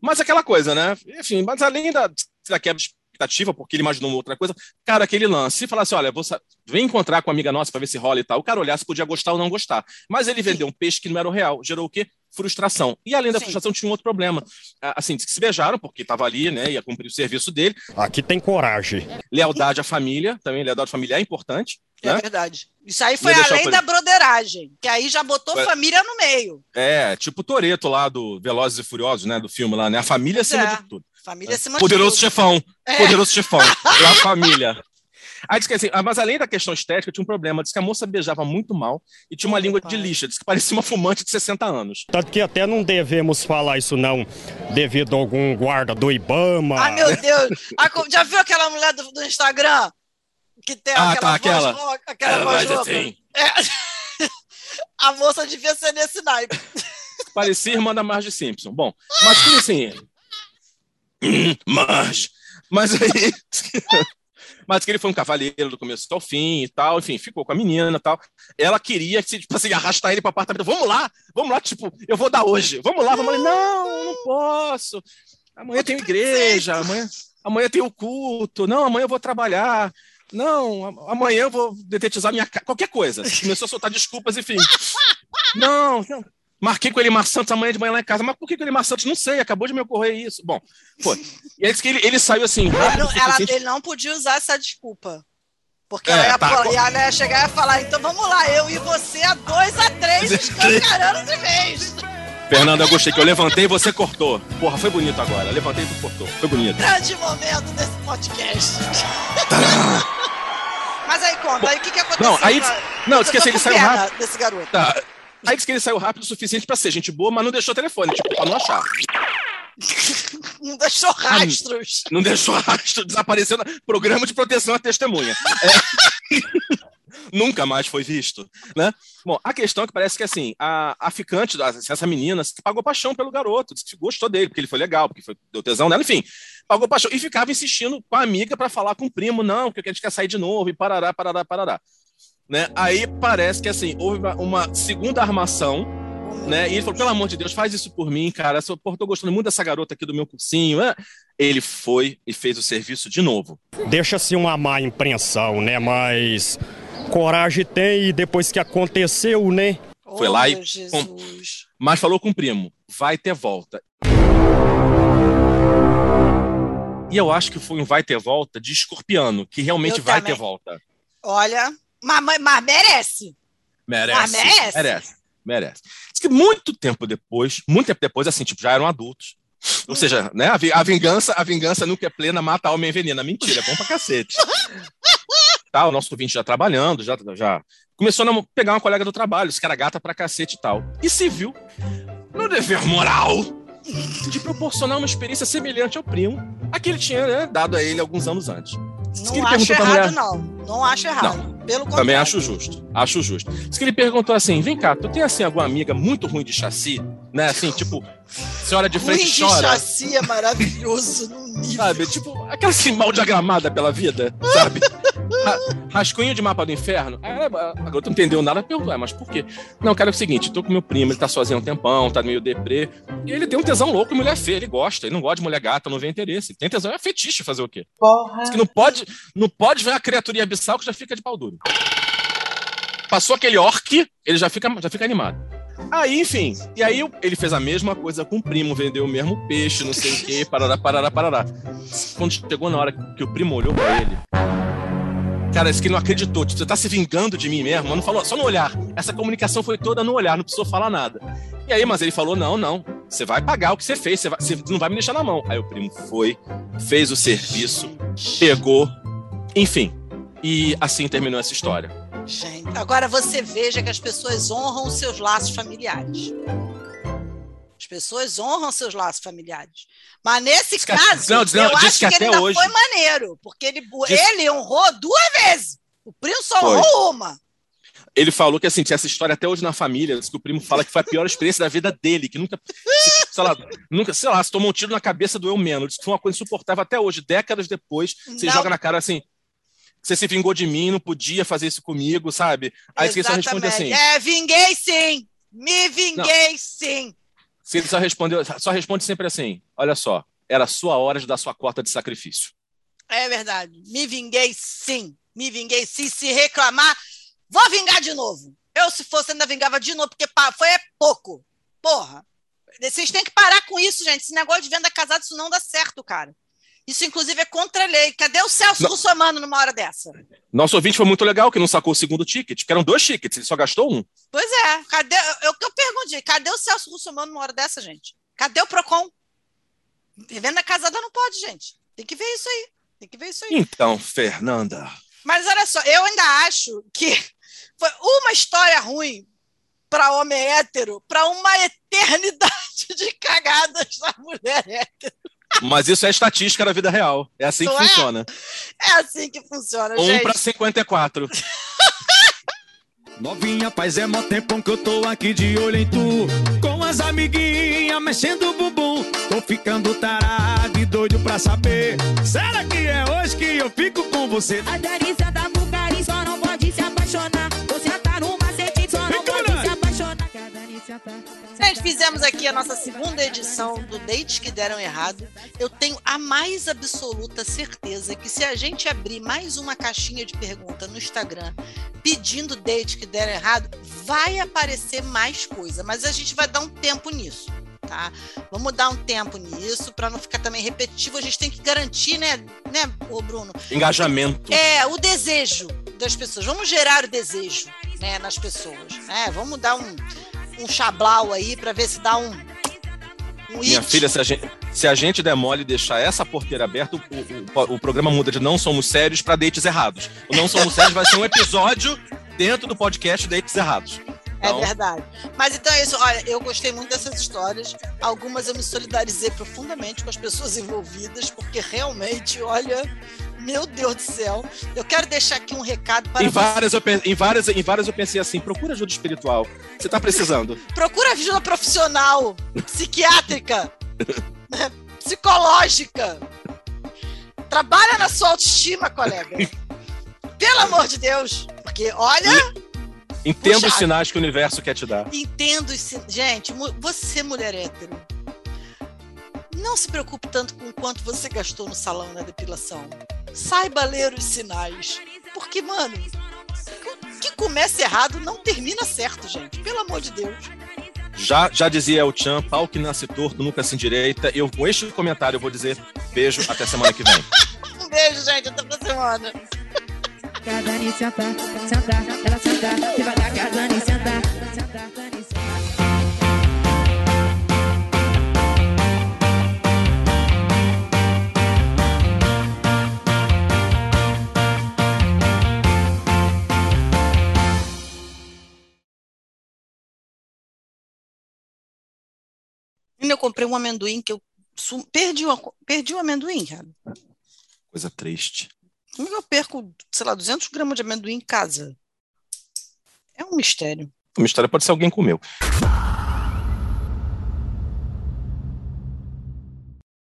Mas aquela coisa, né? Enfim, mas além da, da quebra de expectativa, porque ele imaginou outra coisa, cara, aquele lance, se falasse, olha, vou, vem encontrar com uma amiga nossa pra ver se rola e tal, o cara olhar se podia gostar ou não gostar. Mas ele vendeu um peixe que não era o real, gerou o quê? Frustração. E além da frustração, tinha um outro problema. Assim, que se beijaram, porque tava ali, né, ia cumprir o serviço dele. Aqui tem coragem. Lealdade à família, também lealdade à família é importante. É né? verdade. Isso aí foi além eu da broderagem, que aí já botou Foi- família no meio. É, tipo o Toreto lá do Velozes e Furiosos, né? Do filme lá, né? A família acima é. de tudo. Família acima Poderoso de tudo. chefão. É. Poderoso chefão. (laughs) É a família. Aí diz que assim, ah, mas além da questão estética, tinha um problema. Diz que a moça beijava muito mal e tinha uma língua de lixa. Diz que parecia uma fumante de 60 anos. Tanto que até não devemos falar isso não, devido a algum guarda do Ibama. Ai, meu Deus. Ah, já viu aquela mulher do, do Instagram? Que tem Ah, aquela tá, voz aquela. rouca, aquela Ela voz faz rouca. assim. É. (laughs) A moça devia ser nesse naipe. Parecia irmã da Marge Simpson. Bom, mas que assim. (laughs) Hum, Marge. Mas aí. Mas que ele foi um cavaleiro do começo ao fim e tal, enfim, ficou com a menina e tal. Ela queria, tipo assim, arrastar ele para apartamento. Vamos lá, vamos lá, tipo, eu vou dar hoje. Vamos lá, vamos lá. Não, não posso. Amanhã tem igreja, amanhã, amanhã tem o culto. Não, amanhã eu vou trabalhar. Não, amanhã eu vou detetizar minha casa. Qualquer coisa. Começou a soltar desculpas, enfim. Não, não. Marquei com ele Mar Santos amanhã de manhã lá em casa. Mas por que com ele Mar Santos? Não sei, acabou de me ocorrer isso. Bom, foi. E aí que ele, ele saiu assim. Ele rápido não, o ela- suficiente- ele não podia usar essa desculpa. Porque É, ela, ia, tá. pô- ela ia chegar e ia falar, então vamos lá, eu e você a dois a três escancarando de vez. Fernando, eu gostei que eu levantei e você cortou. Porra, foi bonito agora. Levantei e tu cortou. Foi bonito. Grande momento desse podcast. (laughs) Mas aí conta, aí o que, que aconteceu? Não, aí- não, esqueci, ele saiu rápido. Desse garoto. Tá. Aí que ele saiu rápido o suficiente pra ser gente boa, mas não deixou telefone, tipo, pra não achar. (laughs) Não deixou rastros. Não deixou rastro, desapareceu programa de proteção à testemunha. É. (laughs) Nunca mais foi visto, né? Bom, a questão é que parece que, assim, a, a ficante, essa menina, pagou paixão pelo garoto, disse que gostou dele, porque ele foi legal, porque foi, deu tesão nela, enfim, pagou paixão. E ficava insistindo com a amiga pra falar com o primo, não, porque a gente quer sair de novo, e parará, parará, parará. Né? Aí parece que, assim, houve uma, segunda armação, né? E ele falou, pelo amor de Deus, faz isso por mim, cara. Eu tô gostando muito dessa garota aqui do meu cursinho. né? Ele foi e fez o serviço de novo. Deixa-se uma má impressão, né? Mas coragem tem e depois que aconteceu, né? Foi lá e. com- Mas falou com o primo: vai ter volta. E eu acho que foi um vai ter volta de escorpiano, que realmente Eu vai também. ter volta. Olha, mas, mas- mas merece. Merece. Ah, merece? Merece. Merece. Diz que muito tempo depois, muito tempo depois, assim, tipo, já eram adultos. Ou seja, né, a, vi- a vingança, a vingança nunca é plena, mata a alma e envenena. Mentira, é bom pra cacete. (laughs) tá, o nosso ouvinte já trabalhando, já, já começou a pegar uma colega do trabalho, esse cara gata pra cacete e tal. E se viu no dever moral de proporcionar uma experiência semelhante ao primo, a que ele tinha né, dado a ele alguns anos antes. Não acho errado, mulher- não. Não acho errado. Pelo contrário. também acho justo. Acho justo. Diz que ele perguntou assim: vem cá, tu tem assim alguma amiga muito ruim de chassi? Né? Assim, tipo, senhora de frente Ruim de chora. chassi é maravilhoso num nível. Sabe? Tipo, aquela assim mal diagramada pela vida, sabe? Ra- rascunho de mapa do inferno. Aí ela- a garota não entendeu nada, perguntou, "Ah, mas por quê? Não, cara, é o seguinte, tô com meu primo, ele tá sozinho há um tempão, tá meio deprê. E ele tem um tesão louco em mulher feia, ele gosta, ele não gosta de mulher gata, não vê interesse. Ele tem tesão, é fetiche fazer o quê? Diz que não pode, não pode ver a criatura abissal que já fica de pau duro. Passou aquele orc, ele já fica, já fica animado. Aí, enfim, e aí ele fez a mesma coisa com o primo, vendeu o mesmo peixe, não sei o quê, (laughs) parará, parará, parará. Quando chegou na hora que o primo olhou pra ele, cara, esse que ele não acreditou, tipo, você tá se vingando de mim mesmo, não falou, só no olhar. Essa comunicação foi toda no olhar, não precisou falar nada. E aí, mas ele falou, não, não, Você vai pagar o que você fez, você, vai- você não vai me deixar na mão. Aí o primo foi, fez o serviço, pegou, enfim. E assim terminou essa história. Gente, agora você veja que as pessoas honram os seus laços familiares. As pessoas honram seus laços familiares. Mas nesse que- caso, não, não, eu diz acho que que, até ele hoje- foi maneiro, porque ele, Diz- ele honrou duas vezes. O primo só Foi. honrou uma. Ele falou que assim, tinha essa história até hoje na família, que o primo fala que foi a pior experiência da vida dele, que nunca, se- sei lá, nunca, sei lá, se tomou um tiro na cabeça, doeu menos. Diz que foi uma coisa insuportável até hoje, décadas depois, você Não. joga na cara assim, você se vingou de mim, não podia fazer isso comigo, sabe? Aí você só responde assim, É, vinguei sim. Me vinguei sim. se ele só respondeu, só responde sempre assim, olha só, era a sua hora de dar sua cota de sacrifício. É verdade. Me vinguei sim. Me vinguei sim. Se reclamar, vou vingar de novo. Eu, se fosse, ainda vingava de novo, porque foi é pouco. Porra. Vocês têm que parar com isso, gente. Esse negócio de venda casada, isso não dá certo, cara. Isso, inclusive, é contra a lei. Cadê o Celso Não. Russomano numa hora dessa? Nosso ouvinte foi muito legal, que não sacou o segundo ticket, que eram dois tickets, ele só gastou um. Pois é. Cadê? Eu, eu pergunto, cadê o Celso Russomano numa hora dessa, gente? Cadê o PROCON? Venda casada não pode, gente. Tem que ver isso aí. Tem que ver isso aí. Então, Fernanda, Mas olha só, eu ainda acho que foi uma história ruim para homem hétero, para uma eternidade de cagadas da mulher hétero. Mas isso é estatística da vida real, é assim que Não é? funciona. É assim que funciona, Um gente. para 54. Novinha, faz é mó tempão que eu tô aqui de olho em tu. Com as amiguinhas mexendo o bumbum. Tô ficando tarado e doido pra saber. Será que é hoje que eu fico com você? A delícia da Gente, fizemos aqui a nossa segunda edição do Dates que Deram Errado. Eu tenho a mais absoluta certeza que se a gente abrir mais uma caixinha de pergunta no Instagram pedindo date que deram errado, vai aparecer mais coisa, mas a gente vai dar um tempo nisso. Tá? Vamos dar um tempo nisso para não ficar também repetitivo. A gente tem que garantir, né, né, ô Bruno? Engajamento. É, o desejo das pessoas. Vamos gerar o desejo né, nas pessoas. Né? Vamos dar um, um chablau aí para ver se dá um, um Minha it. filha, se a, gente, se a gente der mole e deixar essa porteira aberta, o, o- o programa muda de Não Somos Sérios para Dates Errados. O Não Somos Sérios vai ser um episódio dentro do podcast Dates Errados. É Então, verdade. Mas então é isso. Olha, eu gostei muito dessas histórias. Algumas eu me solidarizei profundamente com as pessoas envolvidas, porque realmente, olha, meu Deus do céu. Eu quero deixar aqui um recado para Em você. várias, eu, em, várias, em várias eu pensei assim, procura ajuda espiritual. Você tá precisando. Procura ajuda profissional, psiquiátrica, (laughs) psicológica. Trabalha na sua autoestima, colega. Pelo amor de Deus. Porque, olha, Entenda os sinais que o universo quer te dar. entendo os sin- Gente, você, mulher hétero, não se preocupe tanto com o quanto você gastou no salão na depilação. Saiba ler os sinais. Porque, mano, o que começa errado não termina certo, gente. Pelo amor de Deus. Já, já dizia El Chan, pau que nasce torto nunca se endireita. Eu, com este comentário, eu vou dizer beijo até semana que vem. (laughs) Um beijo, gente. Até pra semana. Que a Dani senta, senta, ela senta. Devagar que a Dani senta, senta, Eu comprei um amendoim que eu su- perdi, o, perdi o amendoim, cara. Coisa triste. Como é que eu perco, sei lá, 200 gramas de amendoim em casa? É um mistério. A mistério pode ser alguém comeu.